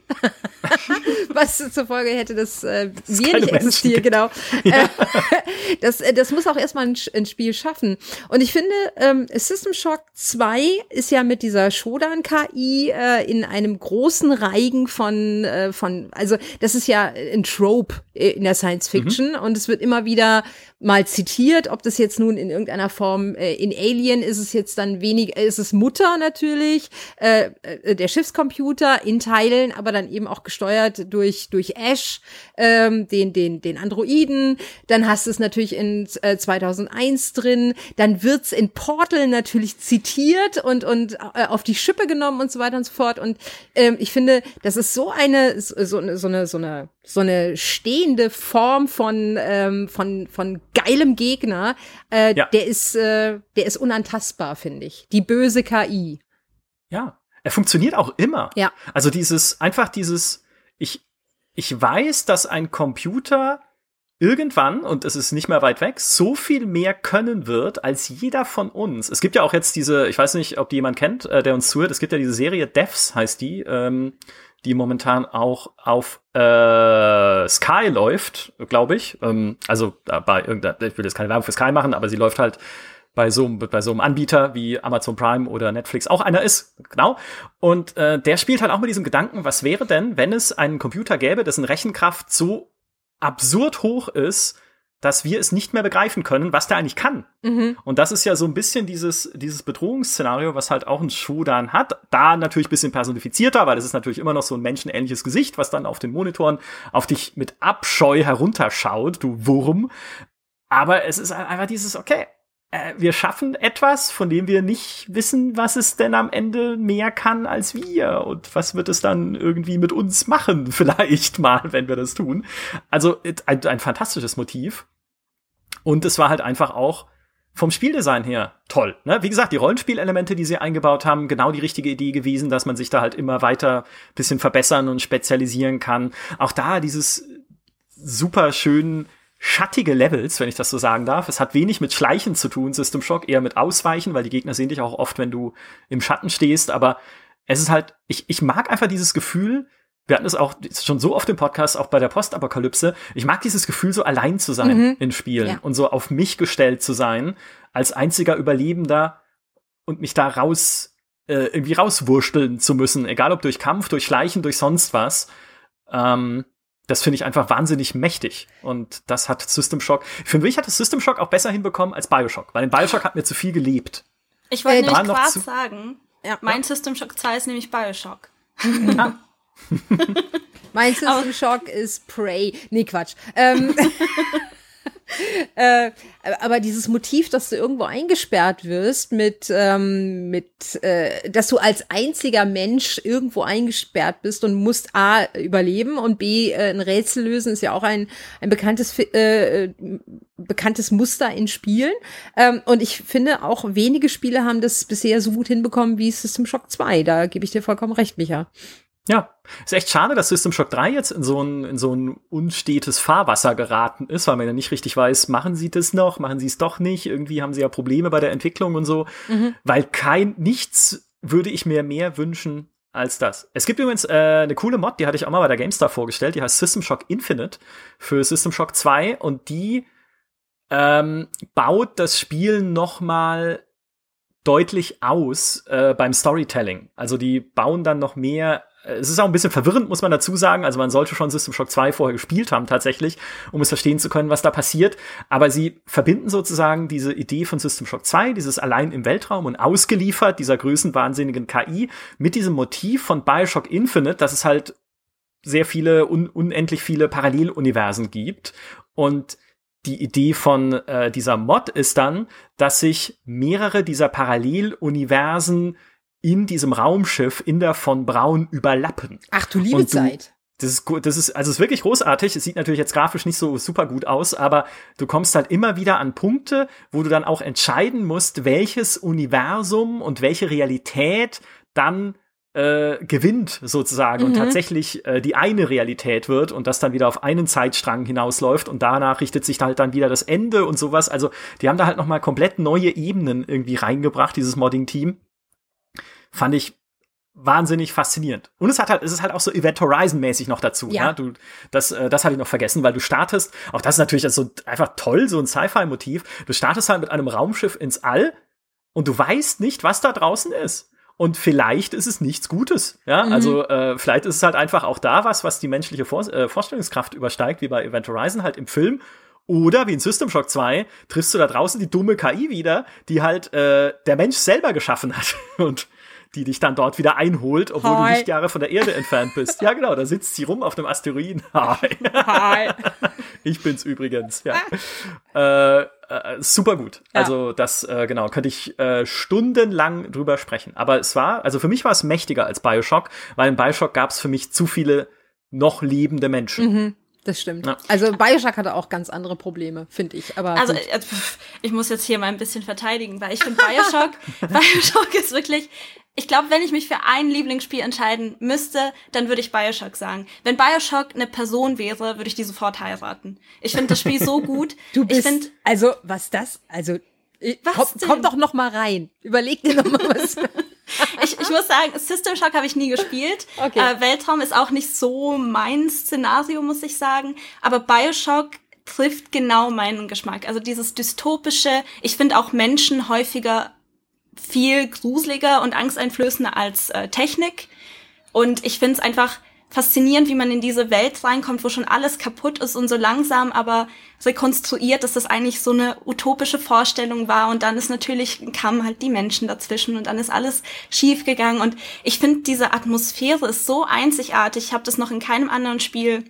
was zur Folge hätte, dass äh, das wir nicht existieren, genau. Ja. Äh, das, äh, das muss auch erstmal ein, ein Spiel schaffen. Und ich finde, ähm, System Shock 2 ist ja mit dieser Shodan-KI äh, in einem großen Reigen von, äh, von, also das ist ja ein Trope in der Science Fiction mhm. und es wird immer wieder mal zitiert, ob das jetzt nun in irgendeiner Form äh, in Alien ist es jetzt dann wenig, äh, ist es Mutter natürlich, äh, äh, der Schiffscomputer in Teilen, aber dann eben auch gesteuert durch durch Ash, ähm, den den den Androiden. Dann hast du es natürlich in äh, 2001 drin. Dann wird's in Portal natürlich zitiert und und äh, auf die Schippe genommen und so weiter und so fort. Und ähm, ich finde, das ist so eine so, so eine so eine so eine stehende Form von ähm, von von geilem Gegner, äh, ja. der ist, äh, der ist unantastbar, finde ich. Die böse KI. Ja, er funktioniert auch immer. Ja. Also dieses, einfach dieses, ich, ich weiß, dass ein Computer irgendwann, und es ist nicht mehr weit weg, so viel mehr können wird als jeder von uns. Es gibt ja auch jetzt diese, ich weiß nicht, ob die jemand kennt, äh, der uns zuhört, es gibt ja diese Serie Devs, heißt die, ähm, die momentan auch auf äh, Sky läuft, glaube ich. Ähm, also bei irgendeiner, ich will jetzt keine Werbung für Sky machen, aber sie läuft halt bei so, bei so einem Anbieter wie Amazon Prime oder Netflix auch einer ist, genau. Und äh, der spielt halt auch mit diesem Gedanken, was wäre denn, wenn es einen Computer gäbe, dessen Rechenkraft so absurd hoch ist, dass wir es nicht mehr begreifen können, was der eigentlich kann. Mhm. Und das ist ja so ein bisschen dieses, dieses Bedrohungsszenario, was halt auch ein Shodan hat. Da natürlich bisschen personifizierter, weil es ist natürlich immer noch so ein menschenähnliches Gesicht, was dann auf den Monitoren auf dich mit Abscheu herunterschaut, du Wurm. Aber es ist einfach dieses, okay, äh, wir schaffen etwas, von dem wir nicht wissen, was es denn am Ende mehr kann als wir. Und was wird es dann irgendwie mit uns machen, vielleicht mal, wenn wir das tun. Also ein, ein fantastisches Motiv. Und es war halt einfach auch vom Spieldesign her toll. Ne? Wie gesagt, die Rollenspielelemente, die sie eingebaut haben, genau die richtige Idee gewesen, dass man sich da halt immer weiter bisschen verbessern und spezialisieren kann. Auch da dieses super schön schattige Levels, wenn ich das so sagen darf. Es hat wenig mit Schleichen zu tun, System Shock, eher mit Ausweichen, weil die Gegner sehen dich auch oft, wenn du im Schatten stehst. Aber es ist halt, ich, ich mag einfach dieses Gefühl, wir hatten es auch schon so oft im Podcast, auch bei der Postapokalypse. Ich mag dieses Gefühl, so allein zu sein mhm. in Spielen ja. und so auf mich gestellt zu sein, als einziger Überlebender und mich da raus, äh, irgendwie rauswursteln zu müssen, egal ob durch Kampf, durch Schleichen, durch sonst was. Ähm, das finde ich einfach wahnsinnig mächtig. Und das hat System Shock. Für mich hat das System Shock auch besser hinbekommen als Bioshock, weil in Bioshock hat mir zu viel gelebt. Ich wollte äh, nämlich gerade sagen, ja. mein System Shock 2 ist nämlich Bioshock. Ja. mein System Shock ist Prey. Nee, Quatsch. Ähm, äh, aber dieses Motiv, dass du irgendwo eingesperrt wirst mit, ähm, mit, äh, dass du als einziger Mensch irgendwo eingesperrt bist und musst A überleben und B äh, ein Rätsel lösen, ist ja auch ein, ein bekanntes, äh, bekanntes Muster in Spielen. Ähm, und ich finde auch wenige Spiele haben das bisher so gut hinbekommen wie System Shock 2. Da gebe ich dir vollkommen recht, Micha. Ja, ist echt schade, dass System Shock 3 jetzt in so ein, in so ein unstetes Fahrwasser geraten ist, weil man ja nicht richtig weiß, machen sie das noch, machen sie es doch nicht, irgendwie haben sie ja Probleme bei der Entwicklung und so, mhm. weil kein, nichts würde ich mir mehr wünschen als das. Es gibt übrigens äh, eine coole Mod, die hatte ich auch mal bei der GameStar vorgestellt, die heißt System Shock Infinite für System Shock 2 und die ähm, baut das Spiel noch mal deutlich aus äh, beim Storytelling. Also die bauen dann noch mehr es ist auch ein bisschen verwirrend, muss man dazu sagen. Also man sollte schon System Shock 2 vorher gespielt haben tatsächlich, um es verstehen zu können, was da passiert. Aber sie verbinden sozusagen diese Idee von System Shock 2, dieses allein im Weltraum und ausgeliefert dieser größenwahnsinnigen KI, mit diesem Motiv von Bioshock Infinite, dass es halt sehr viele, un unendlich viele Paralleluniversen gibt. Und die Idee von äh, dieser Mod ist dann, dass sich mehrere dieser Paralleluniversen in diesem Raumschiff in der von Braun überlappen. Ach du liebe du, Zeit. Das ist, das ist, also es ist wirklich großartig. Es sieht natürlich jetzt grafisch nicht so super gut aus, aber du kommst halt immer wieder an Punkte, wo du dann auch entscheiden musst, welches Universum und welche Realität dann äh, gewinnt sozusagen mhm. und tatsächlich äh, die eine Realität wird und das dann wieder auf einen Zeitstrang hinausläuft und danach richtet sich halt dann wieder das Ende und sowas. Also die haben da halt noch mal komplett neue Ebenen irgendwie reingebracht, dieses Modding-Team fand ich wahnsinnig faszinierend. Und es hat halt, es ist halt auch so Event Horizon mäßig noch dazu. Ja. ja? Du, das, äh, das hatte ich noch vergessen, weil du startest, auch das ist natürlich so einfach toll, so ein Sci-Fi-Motiv. Du startest halt mit einem Raumschiff ins All und du weißt nicht, was da draußen ist. Und vielleicht ist es nichts Gutes. Ja, mhm. also äh, vielleicht ist es halt einfach auch da was, was die menschliche Vor äh, Vorstellungskraft übersteigt, wie bei Event Horizon halt im Film. Oder wie in System Shock 2 triffst du da draußen die dumme KI wieder, die halt äh, der Mensch selber geschaffen hat. Und die dich dann dort wieder einholt, obwohl Hi. du Lichtjahre von der Erde entfernt bist. Ja, genau, da sitzt sie rum auf dem Asteroiden. Hi. Hi. Ich bin's übrigens, ja. äh, äh, super gut. Ja. Also das, äh, genau, könnte ich äh, stundenlang drüber sprechen. Aber es war, also für mich war es mächtiger als Bioshock, weil in Bioshock gab es für mich zu viele noch lebende Menschen. Mhm. Das stimmt. Ja. Also Bioshock hatte auch ganz andere Probleme, finde ich. Aber also gut. Äh, ich muss jetzt hier mal ein bisschen verteidigen, weil ich finde Bioshock, Bioshock ist wirklich. Ich glaube, wenn ich mich für ein Lieblingsspiel entscheiden müsste, dann würde ich Bioshock sagen. Wenn Bioshock eine Person wäre, würde ich die sofort heiraten. Ich finde das Spiel so gut. Du bist, ich find, also was das? Also was komm, komm doch noch mal rein. Überleg dir noch mal was. ich, muss sagen, System Shock habe ich nie gespielt. Okay. Äh, Weltraum ist auch nicht so mein Szenario, muss ich sagen. Aber Bioshock trifft genau meinen Geschmack. Also dieses dystopische, ich finde auch Menschen häufiger viel gruseliger und angsteinflößender als äh, Technik. Und ich finde es einfach faszinierend, wie man in diese Welt reinkommt, wo schon alles kaputt ist und so langsam aber rekonstruiert, dass das eigentlich so eine utopische Vorstellung war. Und dann ist natürlich, kamen halt die Menschen dazwischen und dann ist alles schief gegangen. Und ich finde, diese Atmosphäre ist so einzigartig, ich habe das noch in keinem anderen Spiel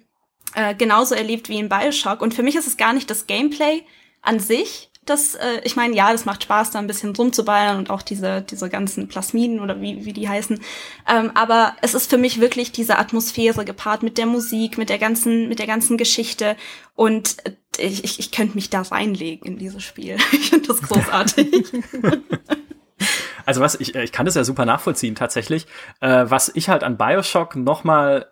äh, genauso erlebt wie in Bioshock. Und für mich ist es gar nicht das Gameplay an sich, das, äh, ich meine, ja, das macht Spaß, da ein bisschen rumzuballern und auch diese, diese ganzen Plasmiden oder wie, wie die heißen. Ähm, aber es ist für mich wirklich diese Atmosphäre gepaart mit der Musik, mit der ganzen, mit der ganzen Geschichte. Und äh, ich, ich, ich könnte mich da reinlegen in dieses Spiel. Ich finde das großartig. Also was ich, ich kann das ja super nachvollziehen tatsächlich. Äh, was ich halt an Bioshock noch mal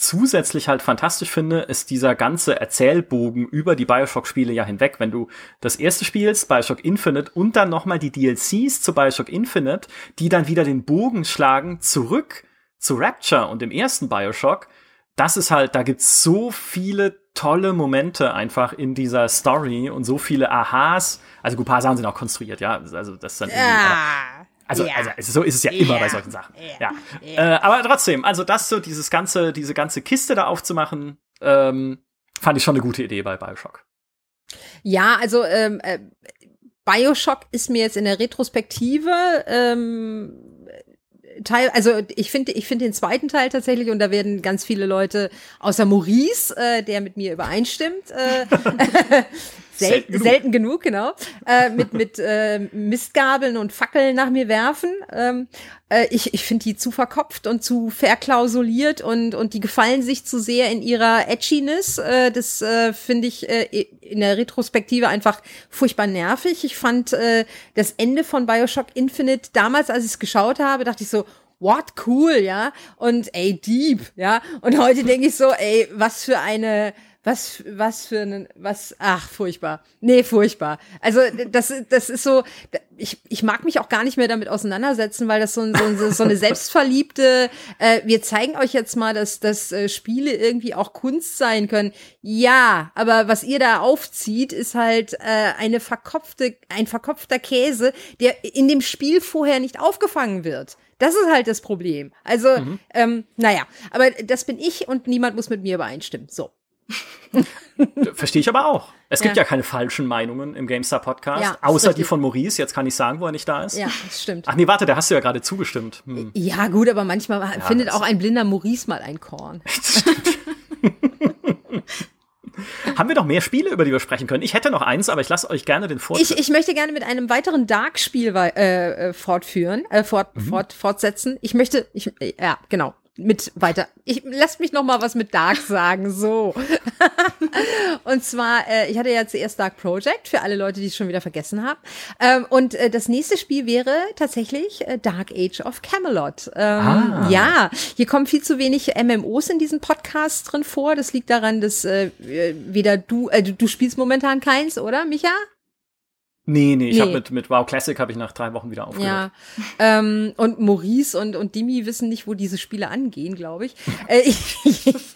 zusätzlich halt fantastisch finde, ist dieser ganze Erzählbogen über die Bioshock-Spiele ja hinweg. Wenn du das erste spielst, Bioshock Infinite, und dann noch mal die DLCs zu Bioshock Infinite, die dann wieder den Bogen schlagen zurück zu Rapture und dem ersten Bioshock, das ist halt, da gibt's so viele tolle Momente einfach in dieser Story und so viele Aha's. Also gut, ein paar Sachen sind auch konstruiert, ja. Also das ist dann ja. Also, ja. also, so ist es ja immer ja. bei solchen Sachen. Ja. ja. Äh, aber trotzdem, also das so, dieses ganze, diese ganze Kiste da aufzumachen, ähm, fand ich schon eine gute Idee bei Bioshock. Ja, also ähm, äh, Bioshock ist mir jetzt in der Retrospektive ähm, Teil, also ich finde, ich finde den zweiten Teil tatsächlich, und da werden ganz viele Leute, außer Maurice, äh, der mit mir übereinstimmt, äh, selten, genug. selten genug, genau, äh, mit, mit äh, Mistgabeln und Fackeln nach mir werfen. Ähm, äh, ich ich finde die zu verkopft und zu verklausuliert und, und die gefallen sich zu sehr in ihrer Edginess. Äh, das äh, finde ich äh, in der Retrospektive einfach furchtbar nervig. Ich fand äh, das Ende von Bioshock Infinite damals, als ich es geschaut habe, dachte ich so, what cool, ja, und ey, deep, ja, und heute denke ich so, ey, was für eine was, was für ein, was, ach, furchtbar. Nee, furchtbar. Also, das, das ist so, ich, ich mag mich auch gar nicht mehr damit auseinandersetzen, weil das so, so, so eine selbstverliebte, äh, wir zeigen euch jetzt mal, dass, dass äh, Spiele irgendwie auch Kunst sein können. Ja, aber was ihr da aufzieht, ist halt äh, eine verkopfte, ein verkopfter Käse, der in dem Spiel vorher nicht aufgefangen wird. Das ist halt das Problem. Also, mhm. ähm, naja, aber das bin ich und niemand muss mit mir übereinstimmen. So. Verstehe ich aber auch. Es gibt ja. ja keine falschen Meinungen im GameStar Podcast, ja, außer richtig. die von Maurice. Jetzt kann ich sagen, wo er nicht da ist. Ja, das stimmt. Ach nee, warte, da hast du ja gerade zugestimmt. Hm. Ja, gut, aber manchmal ja, findet auch ein blinder Maurice mal ein Korn. Haben wir noch mehr Spiele, über die wir sprechen können? Ich hätte noch eins, aber ich lasse euch gerne den Vortritt. Ich, ich möchte gerne mit einem weiteren Dark-Spiel äh, äh, fortführen, äh, fort, mhm. fort, fortsetzen. Ich möchte, ich, äh, ja, genau mit weiter. Ich lass mich noch mal was mit Dark sagen, so. und zwar, äh, ich hatte ja zuerst Dark Project für alle Leute, die es schon wieder vergessen haben. Ähm, und äh, das nächste Spiel wäre tatsächlich äh, Dark Age of Camelot. Ähm, ah. Ja, hier kommen viel zu wenig MMOs in diesen Podcasts drin vor. Das liegt daran, dass äh, weder du, äh, du, du spielst momentan keins, oder, Micha? Nee, nee, ich nee. habe mit, mit WoW Classic habe ich nach drei Wochen wieder aufgehört. Ja, ähm, und Maurice und, und Dimi wissen nicht, wo diese Spiele angehen, glaube ich. äh,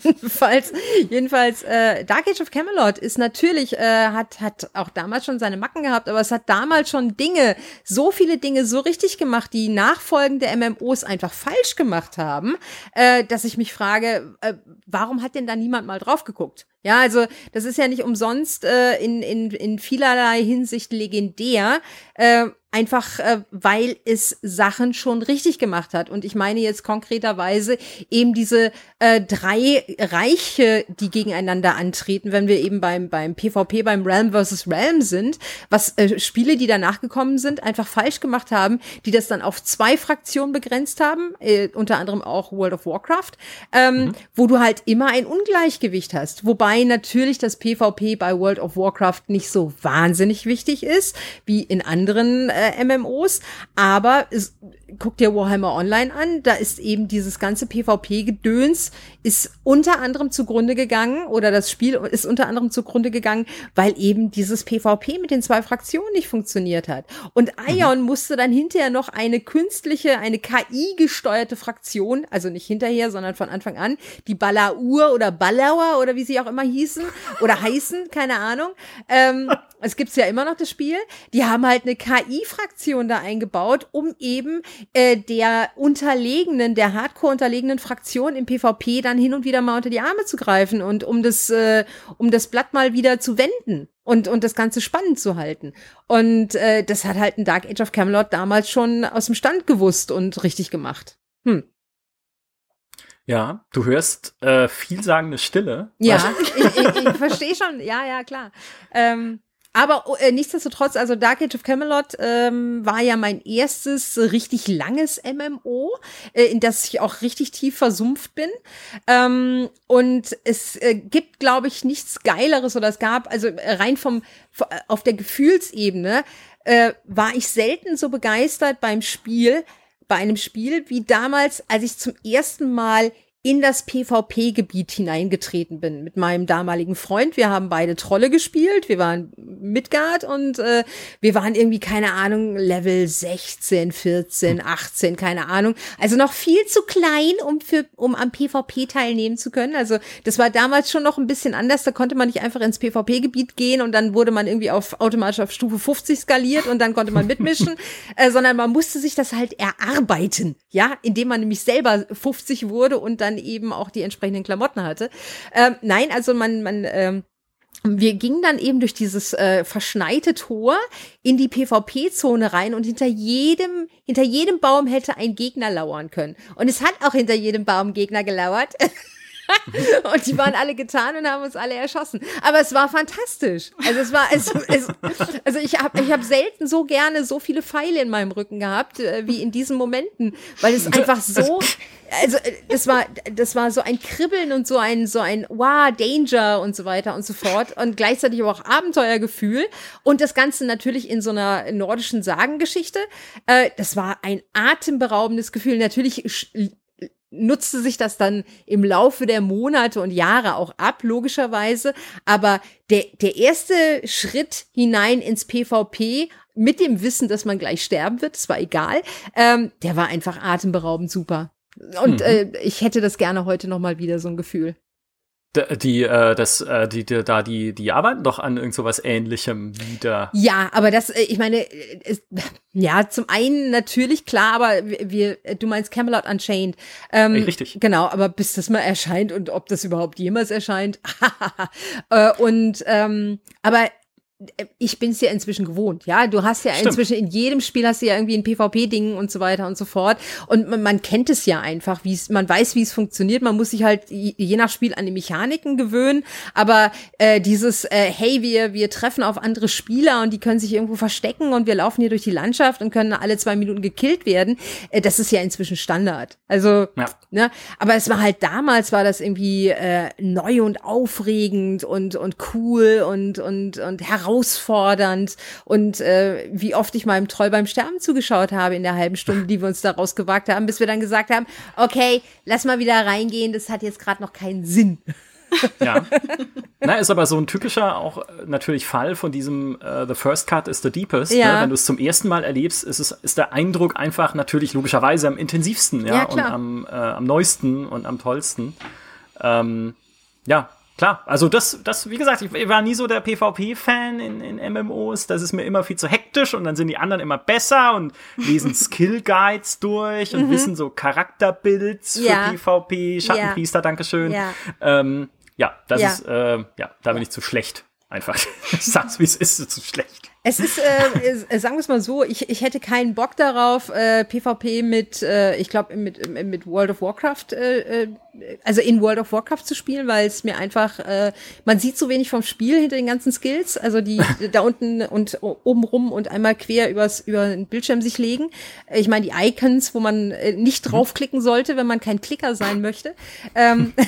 jedenfalls, jedenfalls äh, Dark Age of Camelot ist natürlich, äh, hat, hat auch damals schon seine Macken gehabt, aber es hat damals schon Dinge, so viele Dinge so richtig gemacht, die nachfolgende MMOs einfach falsch gemacht haben, äh, dass ich mich frage, äh, warum hat denn da niemand mal drauf geguckt? Ja, also das ist ja nicht umsonst äh, in, in, in vielerlei Hinsicht legendär. Äh, einfach äh, weil es Sachen schon richtig gemacht hat. Und ich meine jetzt konkreterweise eben diese äh, drei Reiche, die gegeneinander antreten, wenn wir eben beim, beim PvP, beim Realm versus Realm sind, was äh, Spiele, die danach gekommen sind, einfach falsch gemacht haben, die das dann auf zwei Fraktionen begrenzt haben, äh, unter anderem auch World of Warcraft, ähm, mhm. wo du halt immer ein Ungleichgewicht hast. Wobei natürlich das PvP bei World of Warcraft nicht so wahnsinnig wichtig ist, wie in anderen äh, äh, MMOs, aber es, guck dir Warhammer Online an, da ist eben dieses ganze PvP-Gedöns ist unter anderem zugrunde gegangen oder das Spiel ist unter anderem zugrunde gegangen, weil eben dieses PvP mit den zwei Fraktionen nicht funktioniert hat. Und Ion mhm. musste dann hinterher noch eine künstliche, eine KI-gesteuerte Fraktion, also nicht hinterher, sondern von Anfang an, die Balaur oder Ballauer oder wie sie auch immer hießen oder heißen, keine Ahnung. Ähm, es gibt's ja immer noch das Spiel. Die haben halt eine KI-Fraktion da eingebaut, um eben äh, der unterlegenen, der hardcore unterlegenen Fraktion im PvP dann hin und wieder mal unter die Arme zu greifen und um das, äh, um das Blatt mal wieder zu wenden und, und das Ganze spannend zu halten. Und äh, das hat halt ein Dark Age of Camelot damals schon aus dem Stand gewusst und richtig gemacht. Hm. Ja, du hörst äh, vielsagende Stille. Ja, ich, ich, ich verstehe schon. Ja, ja, klar. Ähm, aber äh, nichtsdestotrotz, also Dark Age of Camelot ähm, war ja mein erstes richtig langes MMO, äh, in das ich auch richtig tief versumpft bin. Ähm, und es äh, gibt, glaube ich, nichts Geileres oder es gab, also äh, rein vom auf der Gefühlsebene äh, war ich selten so begeistert beim Spiel, bei einem Spiel wie damals, als ich zum ersten Mal in das PvP-Gebiet hineingetreten bin mit meinem damaligen Freund. Wir haben beide Trolle gespielt. Wir waren Midgard und äh, wir waren irgendwie, keine Ahnung, Level 16, 14, 18, keine Ahnung. Also noch viel zu klein, um für, um am PvP teilnehmen zu können. Also das war damals schon noch ein bisschen anders. Da konnte man nicht einfach ins PvP-Gebiet gehen und dann wurde man irgendwie auf automatisch auf Stufe 50 skaliert und dann konnte man mitmischen, äh, sondern man musste sich das halt erarbeiten, ja, indem man nämlich selber 50 wurde und dann eben auch die entsprechenden Klamotten hatte. Ähm, nein, also man, man, ähm, wir gingen dann eben durch dieses äh, verschneite Tor in die PvP-Zone rein und hinter jedem, hinter jedem Baum hätte ein Gegner lauern können. Und es hat auch hinter jedem Baum Gegner gelauert. und die waren alle getan und haben uns alle erschossen. Aber es war fantastisch. Also es war, es, es, also ich habe ich hab selten so gerne so viele Pfeile in meinem Rücken gehabt, äh, wie in diesen Momenten, weil es einfach so, also äh, das war, das war so ein Kribbeln und so ein, so ein Wow, Danger und so weiter und so fort und gleichzeitig aber auch Abenteuergefühl und das Ganze natürlich in so einer nordischen Sagengeschichte. Äh, das war ein atemberaubendes Gefühl. Natürlich nutzte sich das dann im Laufe der Monate und Jahre auch ab, logischerweise. Aber der, der erste Schritt hinein ins PvP mit dem Wissen, dass man gleich sterben wird, das war egal, ähm, der war einfach atemberaubend super. Und mhm. äh, ich hätte das gerne heute noch mal wieder so ein Gefühl. Die, äh, das, äh, die, die, da, die, die arbeiten doch an irgend sowas ähnlichem wieder. Ja, aber das, äh, ich meine, ist, äh, ja, zum einen natürlich klar, aber wir, du meinst Camelot Unchained. Ähm, Richtig. Genau, aber bis das mal erscheint und ob das überhaupt jemals erscheint. äh, und, ähm, aber ich bin es ja inzwischen gewohnt, ja. Du hast ja Stimmt. inzwischen in jedem Spiel hast du ja irgendwie ein PvP-Ding und so weiter und so fort. Und man, man kennt es ja einfach, wie es, man weiß, wie es funktioniert. Man muss sich halt je nach Spiel an die Mechaniken gewöhnen. Aber äh, dieses, äh, hey, wir, wir treffen auf andere Spieler und die können sich irgendwo verstecken und wir laufen hier durch die Landschaft und können alle zwei Minuten gekillt werden, äh, das ist ja inzwischen Standard. Also, ja. ne, aber es war halt damals war das irgendwie äh, neu und aufregend und, und cool und, und, und herausfordernd herausfordernd und äh, wie oft ich meinem Troll beim Sterben zugeschaut habe in der halben Stunde, die wir uns daraus gewagt haben, bis wir dann gesagt haben, okay, lass mal wieder reingehen, das hat jetzt gerade noch keinen Sinn. ja. Na, ist aber so ein typischer auch äh, natürlich Fall von diesem uh, The First Cut is the Deepest. Ne? Ja. Ne? Wenn du es zum ersten Mal erlebst, ist, es, ist der Eindruck einfach natürlich logischerweise am intensivsten, ja, ja und am, äh, am neuesten und am tollsten. Ähm, ja, Klar, also das, das, wie gesagt, ich war nie so der PvP-Fan in, in MMOs. Das ist mir immer viel zu hektisch und dann sind die anderen immer besser und lesen Skill-Guides durch und mhm. wissen so Charakterbuilds für ja. PvP, Schattenpriester, ja. Dankeschön. Ja, ähm, ja das ist, äh, ja, da bin ich zu schlecht. Einfach. Ich sag's, wie es ist, zu schlecht. Es ist, äh, sagen wir es mal so, ich, ich hätte keinen Bock darauf, äh, PvP mit, äh, ich glaube, mit, mit World of Warcraft, äh, äh, also in World of Warcraft zu spielen, weil es mir einfach, äh, man sieht so wenig vom Spiel hinter den ganzen Skills, also die da unten und oben rum und einmal quer übers, über den Bildschirm sich legen. Ich meine, die Icons, wo man äh, nicht draufklicken sollte, wenn man kein Klicker sein möchte. Ähm,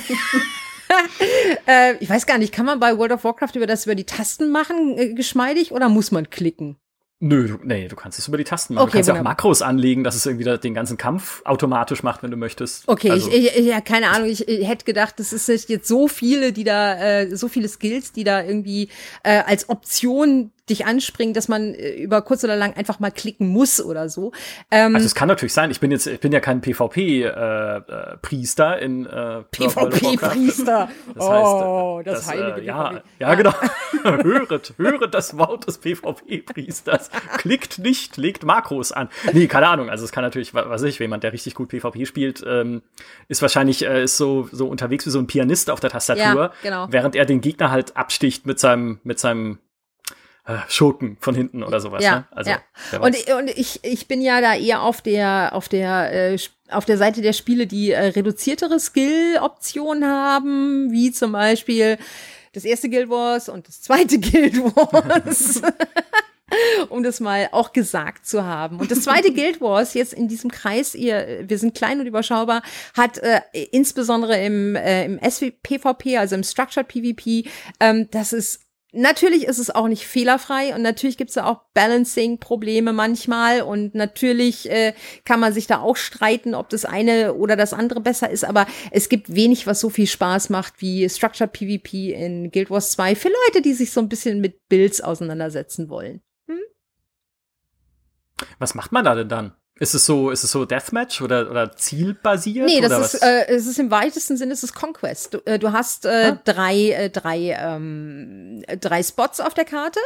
äh, ich weiß gar nicht, kann man bei World of Warcraft über das über die Tasten machen, äh, geschmeidig, oder muss man klicken? Nö, du, nee, du kannst es über die Tasten machen. Okay, du kannst ja auch Makros anlegen, dass es irgendwie den ganzen Kampf automatisch macht, wenn du möchtest. Okay, also. ich, ich, ja, keine Ahnung, ich, ich hätte gedacht, das ist jetzt so viele, die da, äh, so viele Skills, die da irgendwie äh, als Option dich anspringen, dass man äh, über kurz oder lang einfach mal klicken muss oder so. Ähm, also es kann natürlich sein. Ich bin jetzt, ich bin ja kein PvP-Priester äh, in äh, PvP-Priester. Das heißt, oh, das, das heilige äh, ja, ja, genau. höret, höret das Wort des PvP-Priesters. Klickt nicht, legt Makros an. Nee, keine Ahnung. Also es kann natürlich, was weiß ich, jemand, der richtig gut PvP spielt, ähm, ist wahrscheinlich äh, ist so so unterwegs wie so ein Pianist auf der Tastatur, ja, genau. während er den Gegner halt absticht mit seinem mit seinem äh, Schurken von hinten oder sowas. Ja, ne? also, ja. Und, und ich, ich bin ja da eher auf der, auf der, äh, auf der Seite der Spiele, die äh, reduziertere Skill-Optionen haben, wie zum Beispiel das erste Guild Wars und das zweite Guild Wars. um das mal auch gesagt zu haben. Und das zweite Guild Wars jetzt in diesem Kreis, ihr, wir sind klein und überschaubar, hat äh, insbesondere im, äh, im SPVP, also im Structured PvP, ähm, das ist Natürlich ist es auch nicht fehlerfrei und natürlich gibt es da auch Balancing-Probleme manchmal und natürlich äh, kann man sich da auch streiten, ob das eine oder das andere besser ist, aber es gibt wenig, was so viel Spaß macht wie Structured PvP in Guild Wars 2 für Leute, die sich so ein bisschen mit Builds auseinandersetzen wollen. Hm? Was macht man da denn dann? Ist es so, ist es so Deathmatch oder, oder zielbasiert? Nee, das oder ist, äh, es ist im weitesten Sinne, es ist Conquest. Du, äh, du hast äh, ah. drei, äh, drei, ähm, drei Spots auf der Karte.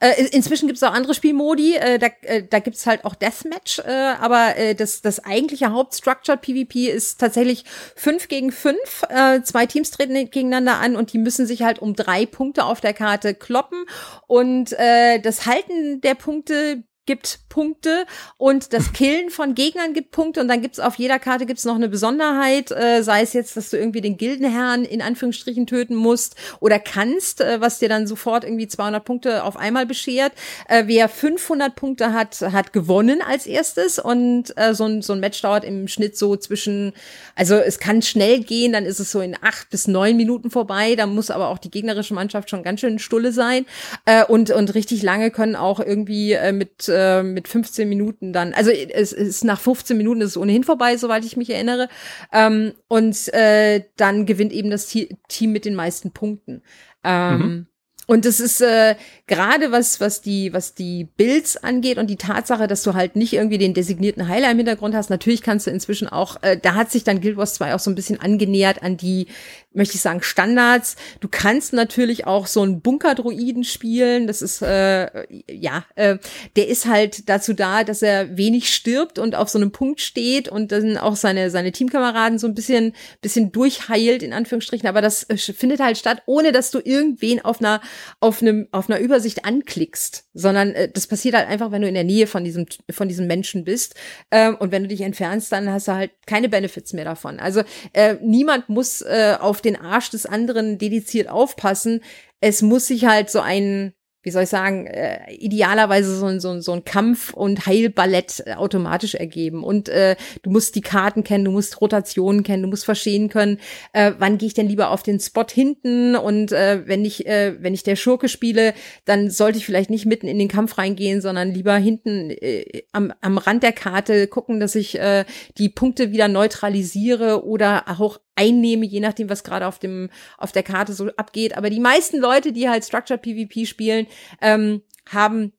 Äh, inzwischen gibt es auch andere Spielmodi, äh, da, äh, da gibt es halt auch Deathmatch, äh, aber äh, das, das eigentliche Hauptstructured PvP ist tatsächlich fünf gegen fünf. Äh, zwei Teams treten gegeneinander an und die müssen sich halt um drei Punkte auf der Karte kloppen. Und äh, das Halten der Punkte gibt Punkte und das Killen von Gegnern gibt Punkte und dann gibt's auf jeder Karte gibt's noch eine Besonderheit, äh, sei es jetzt, dass du irgendwie den Gildenherrn in Anführungsstrichen töten musst oder kannst, äh, was dir dann sofort irgendwie 200 Punkte auf einmal beschert. Äh, wer 500 Punkte hat, hat gewonnen als erstes und äh, so, ein, so ein Match dauert im Schnitt so zwischen, also es kann schnell gehen, dann ist es so in acht bis neun Minuten vorbei, da muss aber auch die gegnerische Mannschaft schon ganz schön stulle sein äh, und, und richtig lange können auch irgendwie äh, mit äh, mit 15 Minuten dann, also es ist nach 15 Minuten ist es ohnehin vorbei, soweit ich mich erinnere. Ähm, und äh, dann gewinnt eben das Team mit den meisten Punkten. Ähm, mhm. Und das ist äh, gerade was, was die, was die Builds angeht und die Tatsache, dass du halt nicht irgendwie den designierten Heiler im Hintergrund hast. Natürlich kannst du inzwischen auch, äh, da hat sich dann Guild Wars 2 auch so ein bisschen angenähert an die, möchte ich sagen, Standards. Du kannst natürlich auch so einen Bunkerdruiden spielen. Das ist, äh, ja, äh, der ist halt dazu da, dass er wenig stirbt und auf so einem Punkt steht und dann auch seine, seine Teamkameraden so ein bisschen, bisschen durchheilt, in Anführungsstrichen. Aber das äh, findet halt statt, ohne dass du irgendwen auf einer auf einem auf einer Übersicht anklickst, sondern äh, das passiert halt einfach, wenn du in der Nähe von diesem von diesem Menschen bist ähm, und wenn du dich entfernst, dann hast du halt keine Benefits mehr davon. Also äh, niemand muss äh, auf den Arsch des anderen dediziert aufpassen. Es muss sich halt so ein wie soll ich sagen, äh, idealerweise so ein, so, so ein Kampf- und Heilballett äh, automatisch ergeben. Und äh, du musst die Karten kennen, du musst Rotationen kennen, du musst verstehen können, äh, wann gehe ich denn lieber auf den Spot hinten und äh, wenn ich, äh, wenn ich der Schurke spiele, dann sollte ich vielleicht nicht mitten in den Kampf reingehen, sondern lieber hinten äh, am, am Rand der Karte gucken, dass ich äh, die Punkte wieder neutralisiere oder auch einnehme, je nachdem, was gerade auf dem auf der Karte so abgeht. Aber die meisten Leute, die halt Structured PvP spielen, ähm, haben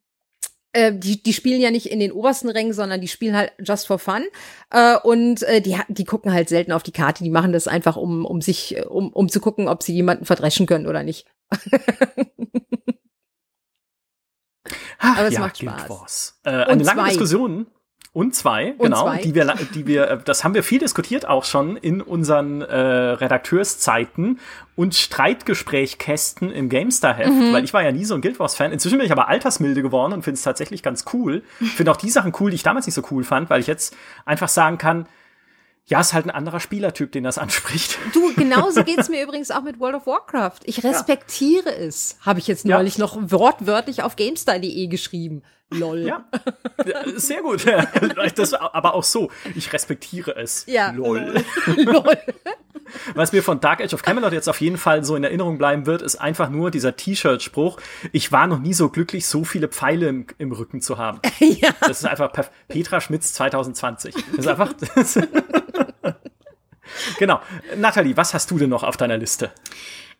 äh, die, die spielen ja nicht in den obersten Rängen, sondern die spielen halt just for fun. Äh, und äh, die, die gucken halt selten auf die Karte. Die machen das einfach, um, um sich, um, um zu gucken, ob sie jemanden verdreschen können oder nicht. Ach, Aber es ja, macht Spaß. Äh, eine lange Diskussion und zwei, und genau, zwei. die wir, die wir, äh, das haben wir viel diskutiert auch schon in unseren äh, Redakteurszeiten und Streitgesprächkästen im GameStar-Heft, mhm. weil ich war ja nie so ein Guild Wars-Fan. Inzwischen bin ich aber altersmilde geworden und finde es tatsächlich ganz cool. Finde auch die Sachen cool, die ich damals nicht so cool fand, weil ich jetzt einfach sagen kann, ja, ist halt ein anderer Spielertyp, den das anspricht. Du, genauso geht's mir übrigens auch mit World of Warcraft. Ich respektiere ja. es, habe ich jetzt neulich ja. noch wortwörtlich auf GameStar.de geschrieben. Lol. Ja, sehr gut. Das, aber auch so. Ich respektiere es. Ja. Lol. Lol. Was mir von Dark Age of Camelot jetzt auf jeden Fall so in Erinnerung bleiben wird, ist einfach nur dieser T-Shirt-Spruch. Ich war noch nie so glücklich, so viele Pfeile im, im Rücken zu haben. ja. Das ist einfach Petra Schmitz 2020. Das ist einfach. Das genau. Nathalie, was hast du denn noch auf deiner Liste?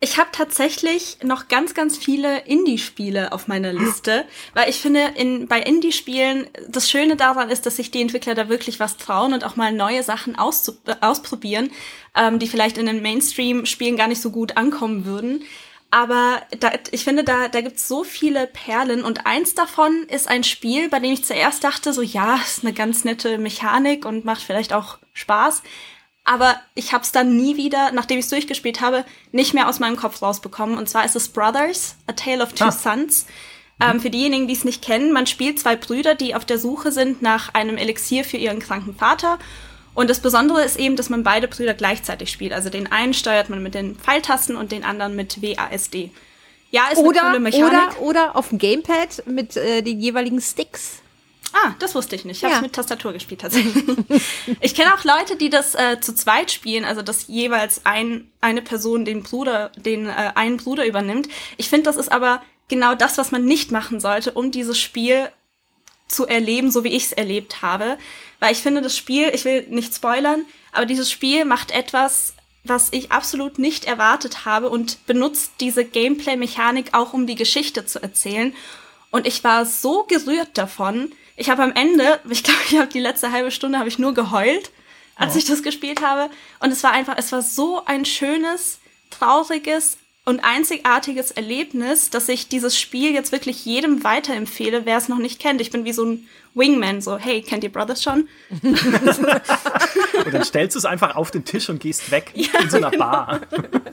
Ich habe tatsächlich noch ganz, ganz viele Indie-Spiele auf meiner Liste, weil ich finde, in, bei Indie-Spielen, das Schöne daran ist, dass sich die Entwickler da wirklich was trauen und auch mal neue Sachen auszu ausprobieren, ähm, die vielleicht in den Mainstream-Spielen gar nicht so gut ankommen würden. Aber da, ich finde, da, da gibt's so viele Perlen und eins davon ist ein Spiel, bei dem ich zuerst dachte, so ja, ist eine ganz nette Mechanik und macht vielleicht auch Spaß aber ich habe es dann nie wieder, nachdem ich es durchgespielt habe, nicht mehr aus meinem Kopf rausbekommen. Und zwar ist es Brothers, A Tale of Two ah. Sons. Ähm, für diejenigen, die es nicht kennen, man spielt zwei Brüder, die auf der Suche sind nach einem Elixier für ihren kranken Vater. Und das Besondere ist eben, dass man beide Brüder gleichzeitig spielt. Also den einen steuert man mit den Pfeiltasten und den anderen mit WASD. Ja, ist oder, eine coole Mechanik. Oder, oder auf dem Gamepad mit äh, den jeweiligen Sticks. Ah, das wusste ich nicht. Ich habe es mit Tastatur gespielt tatsächlich. ich kenne auch Leute, die das äh, zu zweit spielen, also dass jeweils ein, eine Person den Bruder, den äh, einen Bruder übernimmt. Ich finde, das ist aber genau das, was man nicht machen sollte, um dieses Spiel zu erleben, so wie ich es erlebt habe. Weil ich finde, das Spiel, ich will nicht spoilern, aber dieses Spiel macht etwas, was ich absolut nicht erwartet habe und benutzt diese Gameplay-Mechanik auch, um die Geschichte zu erzählen. Und ich war so gerührt davon. Ich habe am Ende, ich glaube, ich habe die letzte halbe Stunde habe ich nur geheult, als oh. ich das gespielt habe. Und es war einfach, es war so ein schönes, trauriges, und einzigartiges Erlebnis, dass ich dieses Spiel jetzt wirklich jedem weiterempfehle, wer es noch nicht kennt. Ich bin wie so ein Wingman, so, hey, kennt ihr Brothers schon? und dann stellst du es einfach auf den Tisch und gehst weg ja, in so einer genau. Bar.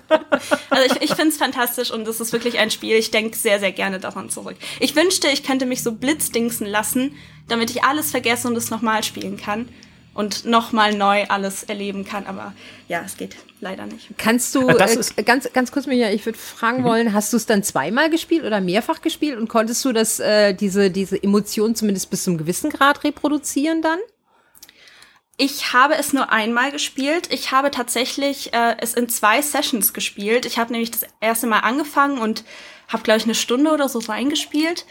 also ich, ich finde es fantastisch und es ist wirklich ein Spiel, ich denke sehr, sehr gerne daran zurück. Ich wünschte, ich könnte mich so blitzdingsen lassen, damit ich alles vergesse und es nochmal spielen kann und nochmal neu alles erleben kann. Aber ja, es geht leider nicht. Kannst du, äh, ganz, ganz kurz, Micha, ich würde fragen mhm. wollen, hast du es dann zweimal gespielt oder mehrfach gespielt und konntest du das, äh, diese, diese Emotionen zumindest bis zum gewissen Grad reproduzieren dann? Ich habe es nur einmal gespielt. Ich habe tatsächlich äh, es in zwei Sessions gespielt. Ich habe nämlich das erste Mal angefangen und habe, glaube ich, eine Stunde oder so reingespielt.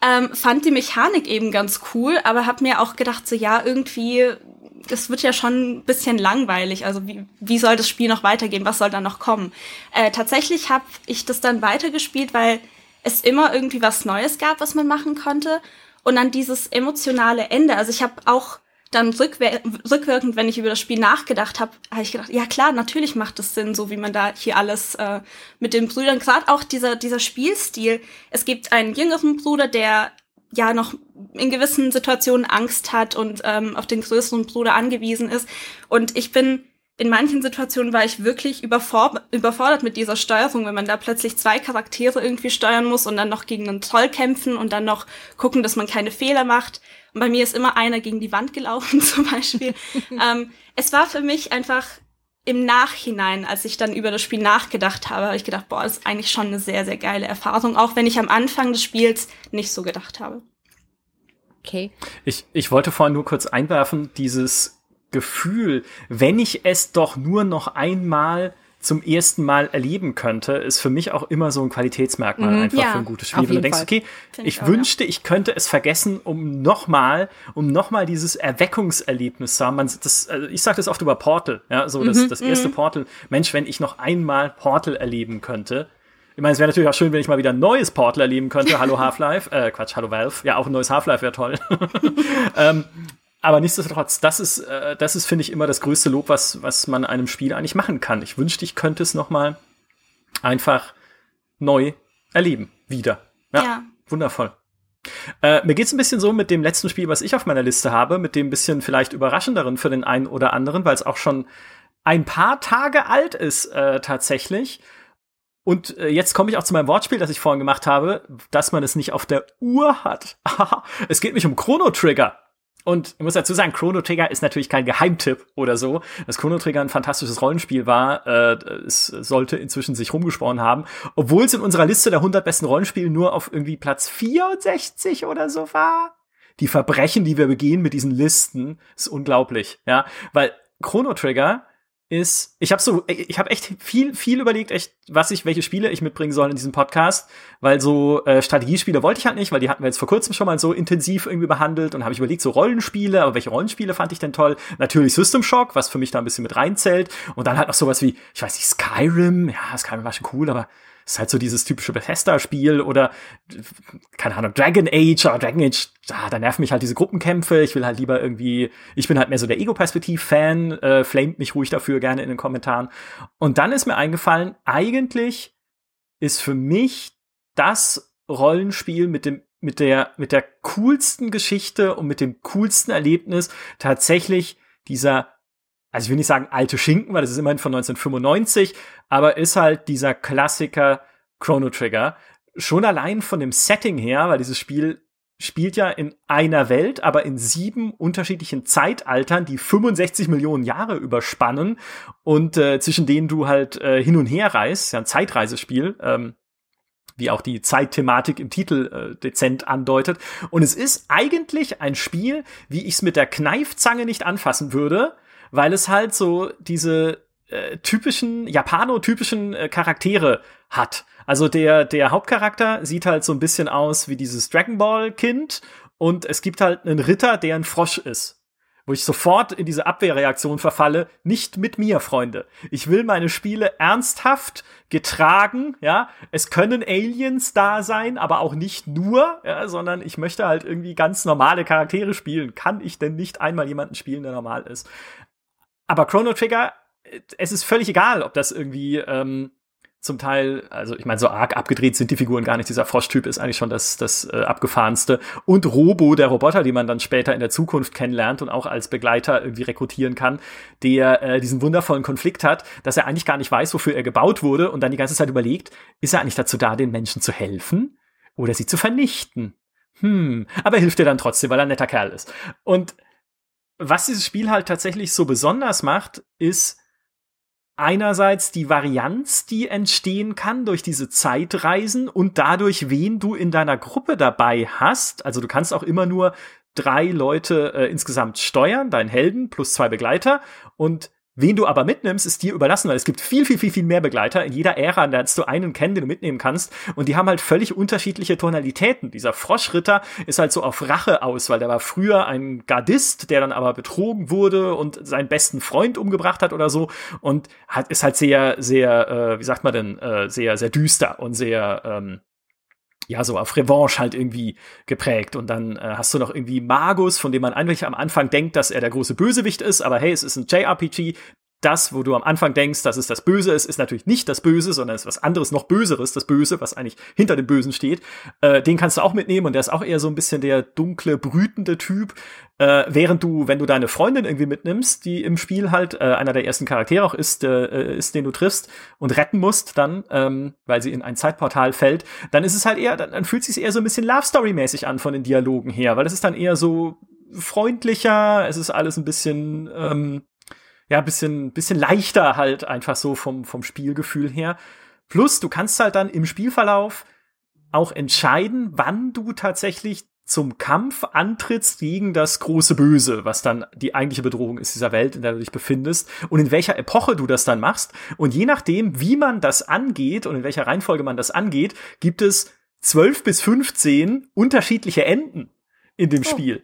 Ähm, fand die Mechanik eben ganz cool, aber habe mir auch gedacht, so ja, irgendwie das wird ja schon ein bisschen langweilig. Also wie, wie soll das Spiel noch weitergehen? Was soll da noch kommen? Äh, tatsächlich habe ich das dann weitergespielt, weil es immer irgendwie was Neues gab, was man machen konnte. Und dann dieses emotionale Ende. Also ich habe auch dann rückwir rückwirkend, wenn ich über das Spiel nachgedacht habe, habe ich gedacht, ja klar, natürlich macht es Sinn, so wie man da hier alles äh, mit den Brüdern, gerade auch dieser, dieser Spielstil. Es gibt einen jüngeren Bruder, der ja noch in gewissen Situationen Angst hat und ähm, auf den größeren Bruder angewiesen ist. Und ich bin in manchen Situationen war ich wirklich überfor überfordert mit dieser Steuerung, wenn man da plötzlich zwei Charaktere irgendwie steuern muss und dann noch gegen einen Troll kämpfen und dann noch gucken, dass man keine Fehler macht. Und bei mir ist immer einer gegen die Wand gelaufen zum Beispiel. ähm, es war für mich einfach im Nachhinein, als ich dann über das Spiel nachgedacht habe, habe ich gedacht, boah, das ist eigentlich schon eine sehr, sehr geile Erfahrung, auch wenn ich am Anfang des Spiels nicht so gedacht habe. Okay. Ich, ich wollte vorhin nur kurz einwerfen, dieses Gefühl, wenn ich es doch nur noch einmal zum ersten Mal erleben könnte, ist für mich auch immer so ein Qualitätsmerkmal mhm, einfach ja, für ein gutes Spiel. Wenn du denkst, Fall. okay, Find ich, auch, wünschte, ja. ich könnte es vergessen, um nochmal, um nochmal dieses Erweckungserlebnis zu haben. Man, das, also ich sage das oft über Portal, ja, so das, mhm, das erste mhm. Portal. Mensch, wenn ich noch einmal Portal erleben könnte. Ich meine, es wäre natürlich auch schön, wenn ich mal wieder ein neues Portal erleben könnte. Hallo Half-Life, äh, Quatsch, Hallo Valve. Ja, auch ein neues Half-Life wäre toll. ähm, aber nichtsdestotrotz, das ist, äh, das ist, finde ich, immer das größte Lob, was, was man einem Spiel eigentlich machen kann. Ich wünschte, ich könnte es noch mal einfach neu erleben. Wieder. Ja, ja. wundervoll. Äh, mir geht's ein bisschen so mit dem letzten Spiel, was ich auf meiner Liste habe, mit dem bisschen vielleicht überraschenderen für den einen oder anderen, weil es auch schon ein paar Tage alt ist äh, tatsächlich. Und äh, jetzt komme ich auch zu meinem Wortspiel, das ich vorhin gemacht habe, dass man es nicht auf der Uhr hat. es geht mich um Chrono Trigger. Und ich muss dazu sagen, Chrono Trigger ist natürlich kein Geheimtipp oder so. Dass Chrono Trigger ein fantastisches Rollenspiel war, äh, es sollte inzwischen sich rumgesprochen haben. Obwohl es in unserer Liste der 100 besten Rollenspiele nur auf irgendwie Platz 64 oder so war. Die Verbrechen, die wir begehen mit diesen Listen, ist unglaublich, ja. Weil Chrono Trigger ist, ich habe so, ich habe echt viel, viel überlegt, echt, was ich, welche Spiele ich mitbringen soll in diesem Podcast, weil so äh, Strategiespiele wollte ich halt nicht, weil die hatten wir jetzt vor kurzem schon mal so intensiv irgendwie behandelt und habe ich überlegt, so Rollenspiele, aber welche Rollenspiele fand ich denn toll? Natürlich System Shock, was für mich da ein bisschen mit reinzählt und dann halt noch sowas wie, ich weiß nicht, Skyrim, ja, Skyrim war schon cool, aber ist halt so dieses typische Bethesda-Spiel oder, keine Ahnung, Dragon Age, aber Dragon Age, ah, da nerven mich halt diese Gruppenkämpfe. Ich will halt lieber irgendwie, ich bin halt mehr so der Ego-Perspektiv-Fan, äh, flamet mich ruhig dafür gerne in den Kommentaren. Und dann ist mir eingefallen, eigentlich ist für mich das Rollenspiel mit dem mit der mit der coolsten Geschichte und mit dem coolsten Erlebnis tatsächlich dieser also ich will nicht sagen alte Schinken, weil das ist immerhin von 1995, aber ist halt dieser Klassiker Chrono Trigger. Schon allein von dem Setting her, weil dieses Spiel spielt ja in einer Welt, aber in sieben unterschiedlichen Zeitaltern, die 65 Millionen Jahre überspannen und äh, zwischen denen du halt äh, hin und her reist, ja ein Zeitreisespiel, ähm, wie auch die Zeitthematik im Titel äh, dezent andeutet. Und es ist eigentlich ein Spiel, wie ich es mit der Kneifzange nicht anfassen würde, weil es halt so diese äh, typischen, japanotypischen äh, Charaktere hat. Also der, der Hauptcharakter sieht halt so ein bisschen aus wie dieses Dragon Ball Kind und es gibt halt einen Ritter, der ein Frosch ist wo ich sofort in diese Abwehrreaktion verfalle, nicht mit mir, Freunde. Ich will meine Spiele ernsthaft getragen, ja. Es können Aliens da sein, aber auch nicht nur, ja, sondern ich möchte halt irgendwie ganz normale Charaktere spielen. Kann ich denn nicht einmal jemanden spielen, der normal ist? Aber Chrono Trigger, äh, es ist völlig egal, ob das irgendwie ähm, zum Teil, also ich meine, so arg abgedreht sind die Figuren gar nicht. Dieser Froschtyp ist eigentlich schon das, das äh, abgefahrenste. Und Robo, der Roboter, den man dann später in der Zukunft kennenlernt und auch als Begleiter irgendwie rekrutieren kann, der äh, diesen wundervollen Konflikt hat, dass er eigentlich gar nicht weiß, wofür er gebaut wurde und dann die ganze Zeit überlegt, ist er eigentlich dazu da, den Menschen zu helfen oder sie zu vernichten? Hm, aber er hilft dir dann trotzdem, weil er ein netter Kerl ist. Und was dieses Spiel halt tatsächlich so besonders macht, ist, einerseits die Varianz, die entstehen kann durch diese Zeitreisen und dadurch, wen du in deiner Gruppe dabei hast. Also du kannst auch immer nur drei Leute äh, insgesamt steuern, deinen Helden plus zwei Begleiter und Wen du aber mitnimmst, ist dir überlassen, weil es gibt viel, viel, viel, viel mehr Begleiter. In jeder Ära lernst du einen kennen, den du mitnehmen kannst. Und die haben halt völlig unterschiedliche Tonalitäten. Dieser Froschritter ist halt so auf Rache aus, weil der war früher ein Gardist, der dann aber betrogen wurde und seinen besten Freund umgebracht hat oder so. Und hat, ist halt sehr, sehr, äh, wie sagt man denn, äh, sehr, sehr düster und sehr, ähm, ja, so auf Revanche halt irgendwie geprägt. Und dann äh, hast du noch irgendwie Magus, von dem man eigentlich am Anfang denkt, dass er der große Bösewicht ist, aber hey, es ist ein JRPG, das, wo du am Anfang denkst, dass es das Böse ist, ist natürlich nicht das Böse, sondern es ist was anderes, noch Böseres, das Böse, was eigentlich hinter dem Bösen steht. Äh, den kannst du auch mitnehmen und der ist auch eher so ein bisschen der dunkle, brütende Typ. Äh, während du, wenn du deine Freundin irgendwie mitnimmst, die im Spiel halt äh, einer der ersten Charaktere auch ist, äh, ist, den du triffst und retten musst dann, ähm, weil sie in ein Zeitportal fällt, dann ist es halt eher, dann, dann fühlt es sich eher so ein bisschen Love Story mäßig an von den Dialogen her, weil es ist dann eher so freundlicher, es ist alles ein bisschen ähm, ja, bisschen, bisschen leichter halt einfach so vom, vom Spielgefühl her. Plus, du kannst halt dann im Spielverlauf auch entscheiden, wann du tatsächlich zum Kampf antrittst gegen das große Böse, was dann die eigentliche Bedrohung ist dieser Welt, in der du dich befindest und in welcher Epoche du das dann machst. Und je nachdem, wie man das angeht und in welcher Reihenfolge man das angeht, gibt es zwölf bis 15 unterschiedliche Enden in dem oh. Spiel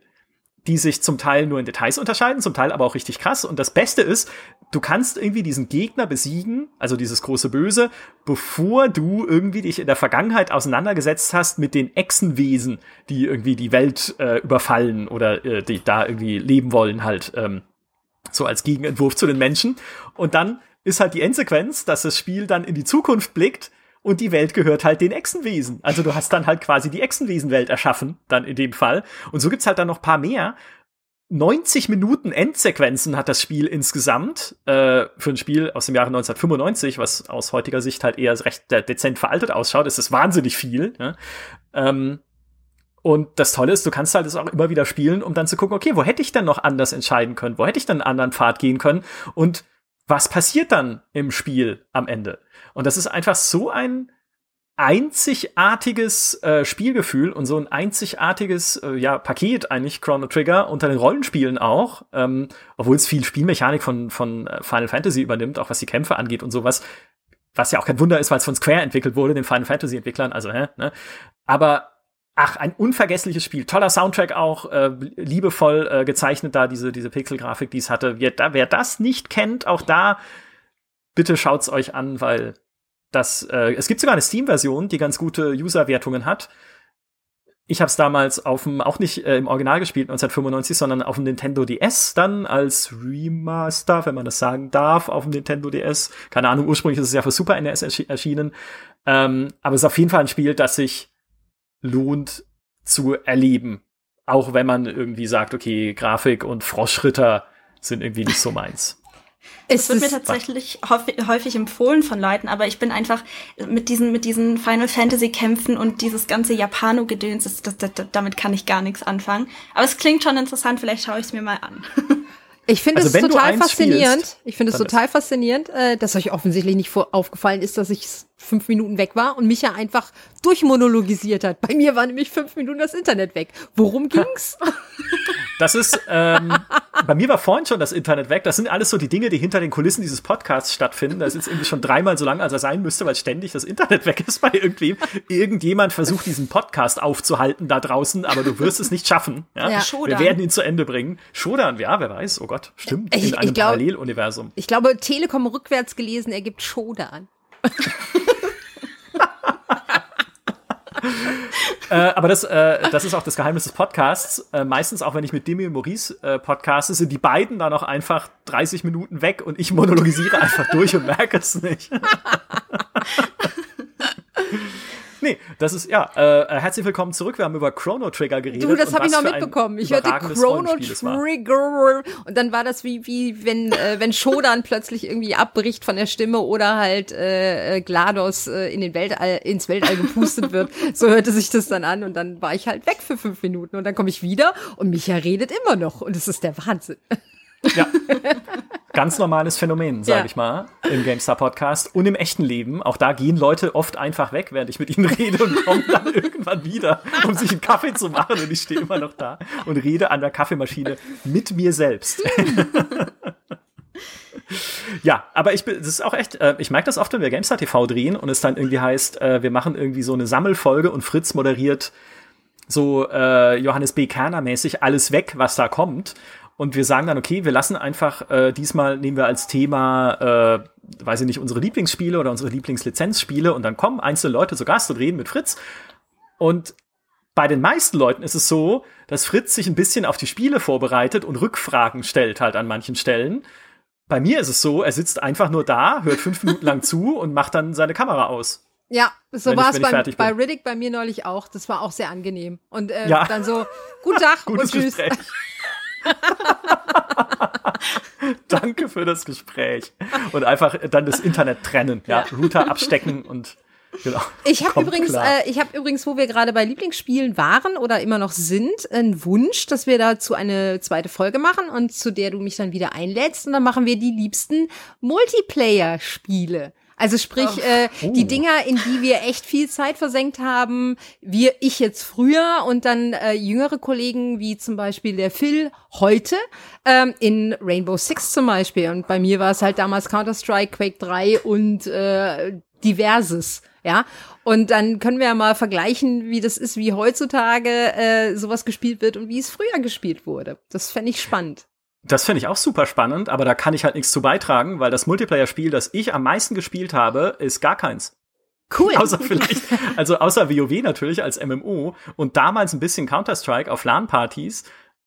die sich zum Teil nur in Details unterscheiden, zum Teil aber auch richtig krass. Und das Beste ist, du kannst irgendwie diesen Gegner besiegen, also dieses große Böse, bevor du irgendwie dich in der Vergangenheit auseinandergesetzt hast mit den Echsenwesen, die irgendwie die Welt äh, überfallen oder äh, die da irgendwie leben wollen, halt ähm, so als Gegenentwurf zu den Menschen. Und dann ist halt die Endsequenz, dass das Spiel dann in die Zukunft blickt und die Welt gehört halt den Echsenwesen. Also du hast dann halt quasi die Echsenwesenwelt erschaffen, dann in dem Fall. Und so gibt's halt dann noch paar mehr. 90 Minuten Endsequenzen hat das Spiel insgesamt äh, für ein Spiel aus dem Jahre 1995, was aus heutiger Sicht halt eher recht dezent veraltet ausschaut, ist das wahnsinnig viel. Ja? Ähm, und das Tolle ist, du kannst halt das auch immer wieder spielen, um dann zu gucken, okay, wo hätte ich denn noch anders entscheiden können? Wo hätte ich denn einen anderen Pfad gehen können? Und was passiert dann im Spiel am Ende? Und das ist einfach so ein einzigartiges äh, Spielgefühl und so ein einzigartiges äh, ja, Paket eigentlich Chrono Trigger unter den Rollenspielen auch, ähm, obwohl es viel Spielmechanik von, von äh, Final Fantasy übernimmt, auch was die Kämpfe angeht und sowas, was ja auch kein Wunder ist, weil es von Square entwickelt wurde, den Final Fantasy Entwicklern, also hä, ne? Aber Ach, ein unvergessliches Spiel. Toller Soundtrack auch, äh, liebevoll äh, gezeichnet da, diese, diese Pixelgrafik, die es hatte. Wer, da, wer das nicht kennt, auch da, bitte schaut's euch an, weil das, äh, es gibt sogar eine Steam-Version, die ganz gute User-Wertungen hat. Ich habe es damals auf dem, auch nicht äh, im Original gespielt, 1995, sondern auf dem Nintendo DS dann als Remaster, wenn man das sagen darf, auf dem Nintendo DS. Keine Ahnung, ursprünglich ist es ja für Super NES erschienen. Ähm, aber es ist auf jeden Fall ein Spiel, das sich lohnt zu erleben. Auch wenn man irgendwie sagt, okay, Grafik und Froschritter sind irgendwie nicht so meins. Es wird mir tatsächlich häufig empfohlen von Leuten, aber ich bin einfach mit diesen, mit diesen Final Fantasy Kämpfen und dieses ganze Japano-Gedöns, das, das, das, damit kann ich gar nichts anfangen. Aber es klingt schon interessant, vielleicht schaue ich es mir mal an. Ich finde es also, total faszinierend. Spielst, ich finde es total faszinierend, äh, dass euch offensichtlich nicht vor, aufgefallen ist, dass ich fünf Minuten weg war und mich ja einfach durchmonologisiert hat. Bei mir war nämlich fünf Minuten das Internet weg. Worum ging's? Das ist, ähm, bei mir war vorhin schon das Internet weg. Das sind alles so die Dinge, die hinter den Kulissen dieses Podcasts stattfinden. Das ist jetzt irgendwie schon dreimal so lang, als er sein müsste, weil ständig das Internet weg ist bei irgendwem. Irgendjemand versucht, diesen Podcast aufzuhalten da draußen, aber du wirst es nicht schaffen. Ja? ja. Wir werden ihn zu Ende bringen. Shodan, ja, wer weiß. Oh Gott, stimmt. Ich, in einem ich glaub, Paralleluniversum. Ich glaube, Telekom rückwärts gelesen ergibt Shodan. äh, aber das, äh, das ist auch das Geheimnis des Podcasts. Äh, meistens auch, wenn ich mit Demi und Maurice äh, podcaste, sind die beiden dann auch einfach 30 Minuten weg und ich monologisiere einfach durch und merke es nicht. Nee, das ist, ja, äh, herzlich willkommen zurück. Wir haben über Chrono Trigger geredet. Du, das habe ich noch mitbekommen. Ich hörte Chrono Trigger und dann war das wie, wie wenn, äh, wenn Shodan plötzlich irgendwie abbricht von der Stimme oder halt äh, GLaDOS äh, in den Weltall, ins Weltall gepustet wird. So hörte sich das dann an und dann war ich halt weg für fünf Minuten und dann komme ich wieder und Micha redet immer noch und es ist der Wahnsinn. Ja. Ganz normales Phänomen, sage ja. ich mal, im GameStar Podcast und im echten Leben. Auch da gehen Leute oft einfach weg, während ich mit ihnen rede und kommen dann irgendwann wieder, um sich einen Kaffee zu machen. Und ich stehe immer noch da und rede an der Kaffeemaschine mit mir selbst. ja, aber ich bin, das ist auch echt, äh, ich merke das oft, wenn wir GameStar TV drehen und es dann irgendwie heißt, äh, wir machen irgendwie so eine Sammelfolge und Fritz moderiert so äh, Johannes B. Kerner mäßig alles weg, was da kommt. Und wir sagen dann, okay, wir lassen einfach, äh, diesmal nehmen wir als Thema, äh, weiß ich nicht, unsere Lieblingsspiele oder unsere Lieblingslizenzspiele und dann kommen einzelne Leute zu Gast und reden mit Fritz. Und bei den meisten Leuten ist es so, dass Fritz sich ein bisschen auf die Spiele vorbereitet und Rückfragen stellt halt an manchen Stellen. Bei mir ist es so, er sitzt einfach nur da, hört fünf Minuten lang zu und macht dann seine Kamera aus. Ja, so war es bei, bei Riddick bei mir neulich auch. Das war auch sehr angenehm. Und äh, ja. dann so, guten Tag und tschüss. Danke für das Gespräch. Und einfach dann das Internet trennen, ja, ja. Router abstecken und Genau. Ich habe übrigens, äh, ich habe übrigens, wo wir gerade bei Lieblingsspielen waren oder immer noch sind, einen Wunsch, dass wir dazu eine zweite Folge machen und zu der du mich dann wieder einlädst und dann machen wir die liebsten Multiplayer-Spiele. Also sprich, oh. äh, die Dinger, in die wir echt viel Zeit versenkt haben, wir, ich jetzt früher und dann äh, jüngere Kollegen, wie zum Beispiel der Phil heute, ähm, in Rainbow Six zum Beispiel. Und bei mir war es halt damals Counter-Strike, Quake 3 und äh, diverses. Ja, und dann können wir ja mal vergleichen, wie das ist, wie heutzutage äh, sowas gespielt wird und wie es früher gespielt wurde. Das fände ich spannend. Das finde ich auch super spannend, aber da kann ich halt nichts zu beitragen, weil das Multiplayer-Spiel, das ich am meisten gespielt habe, ist gar keins. Cool. Außer vielleicht, also außer WoW natürlich als MMO und damals ein bisschen Counter-Strike auf LAN-Partys,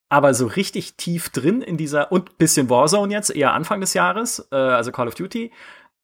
aber so richtig tief drin in dieser und bisschen Warzone jetzt, eher Anfang des Jahres, äh, also Call of Duty,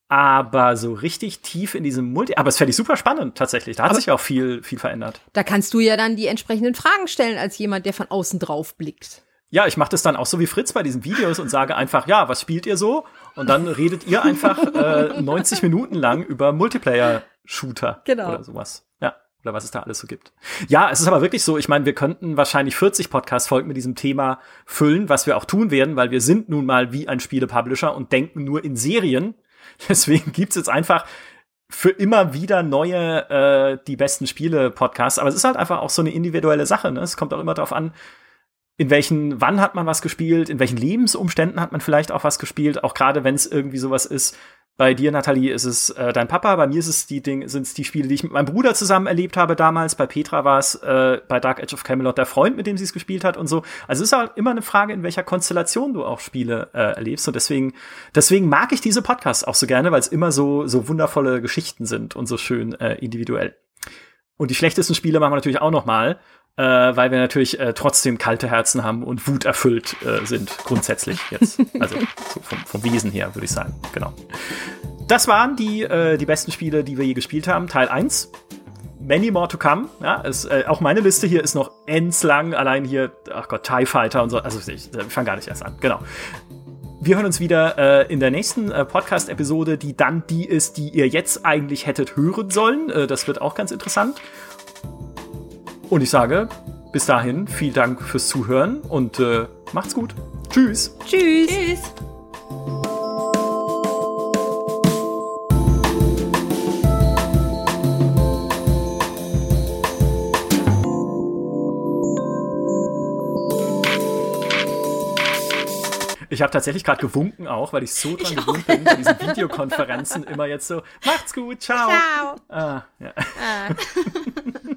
aber so richtig tief in diesem Multi. Aber es fände ich super spannend tatsächlich. Da hat aber sich auch viel, viel verändert. Da kannst du ja dann die entsprechenden Fragen stellen als jemand, der von außen drauf blickt. Ja, ich mache das dann auch so wie Fritz bei diesen Videos und sage einfach, ja, was spielt ihr so? Und dann redet ihr einfach äh, 90 Minuten lang über Multiplayer-Shooter genau. oder sowas. Ja, oder was es da alles so gibt. Ja, es ist aber wirklich so, ich meine, wir könnten wahrscheinlich 40 Podcast-Folgen mit diesem Thema füllen, was wir auch tun werden, weil wir sind nun mal wie ein Spiele-Publisher und denken nur in Serien. Deswegen gibt's jetzt einfach für immer wieder neue, äh, die besten Spiele-Podcasts. Aber es ist halt einfach auch so eine individuelle Sache. Ne? Es kommt auch immer darauf an, in welchen, wann hat man was gespielt, in welchen Lebensumständen hat man vielleicht auch was gespielt, auch gerade wenn es irgendwie sowas ist. Bei dir, Nathalie, ist es äh, dein Papa, bei mir ist es die Ding, sind es die Spiele, die ich mit meinem Bruder zusammen erlebt habe damals. Bei Petra war es äh, bei Dark Edge of Camelot der Freund, mit dem sie es gespielt hat und so. Also es ist halt immer eine Frage, in welcher Konstellation du auch Spiele äh, erlebst. Und deswegen, deswegen mag ich diese Podcasts auch so gerne, weil es immer so, so wundervolle Geschichten sind und so schön äh, individuell. Und die schlechtesten Spiele machen wir natürlich auch noch mal äh, weil wir natürlich äh, trotzdem kalte Herzen haben und wuterfüllt äh, sind, grundsätzlich jetzt. Also so vom, vom Wesen her, würde ich sagen. Genau. Das waren die, äh, die besten Spiele, die wir je gespielt haben. Teil 1. Many more to come. Ja, es, äh, auch meine Liste hier ist noch lang. Allein hier, ach Gott, TIE Fighter und so. Also ich, ich fange gar nicht erst an. Genau. Wir hören uns wieder äh, in der nächsten äh, Podcast-Episode, die dann die ist, die ihr jetzt eigentlich hättet hören sollen. Äh, das wird auch ganz interessant. Und ich sage, bis dahin, vielen Dank fürs Zuhören und äh, macht's gut. Tschüss. Tschüss. Tschüss. Ich habe tatsächlich gerade gewunken auch, weil ich so dran gewöhnt bin, bei diesen Videokonferenzen immer jetzt so, macht's gut, ciao. Ciao. Ah, ja. Ah.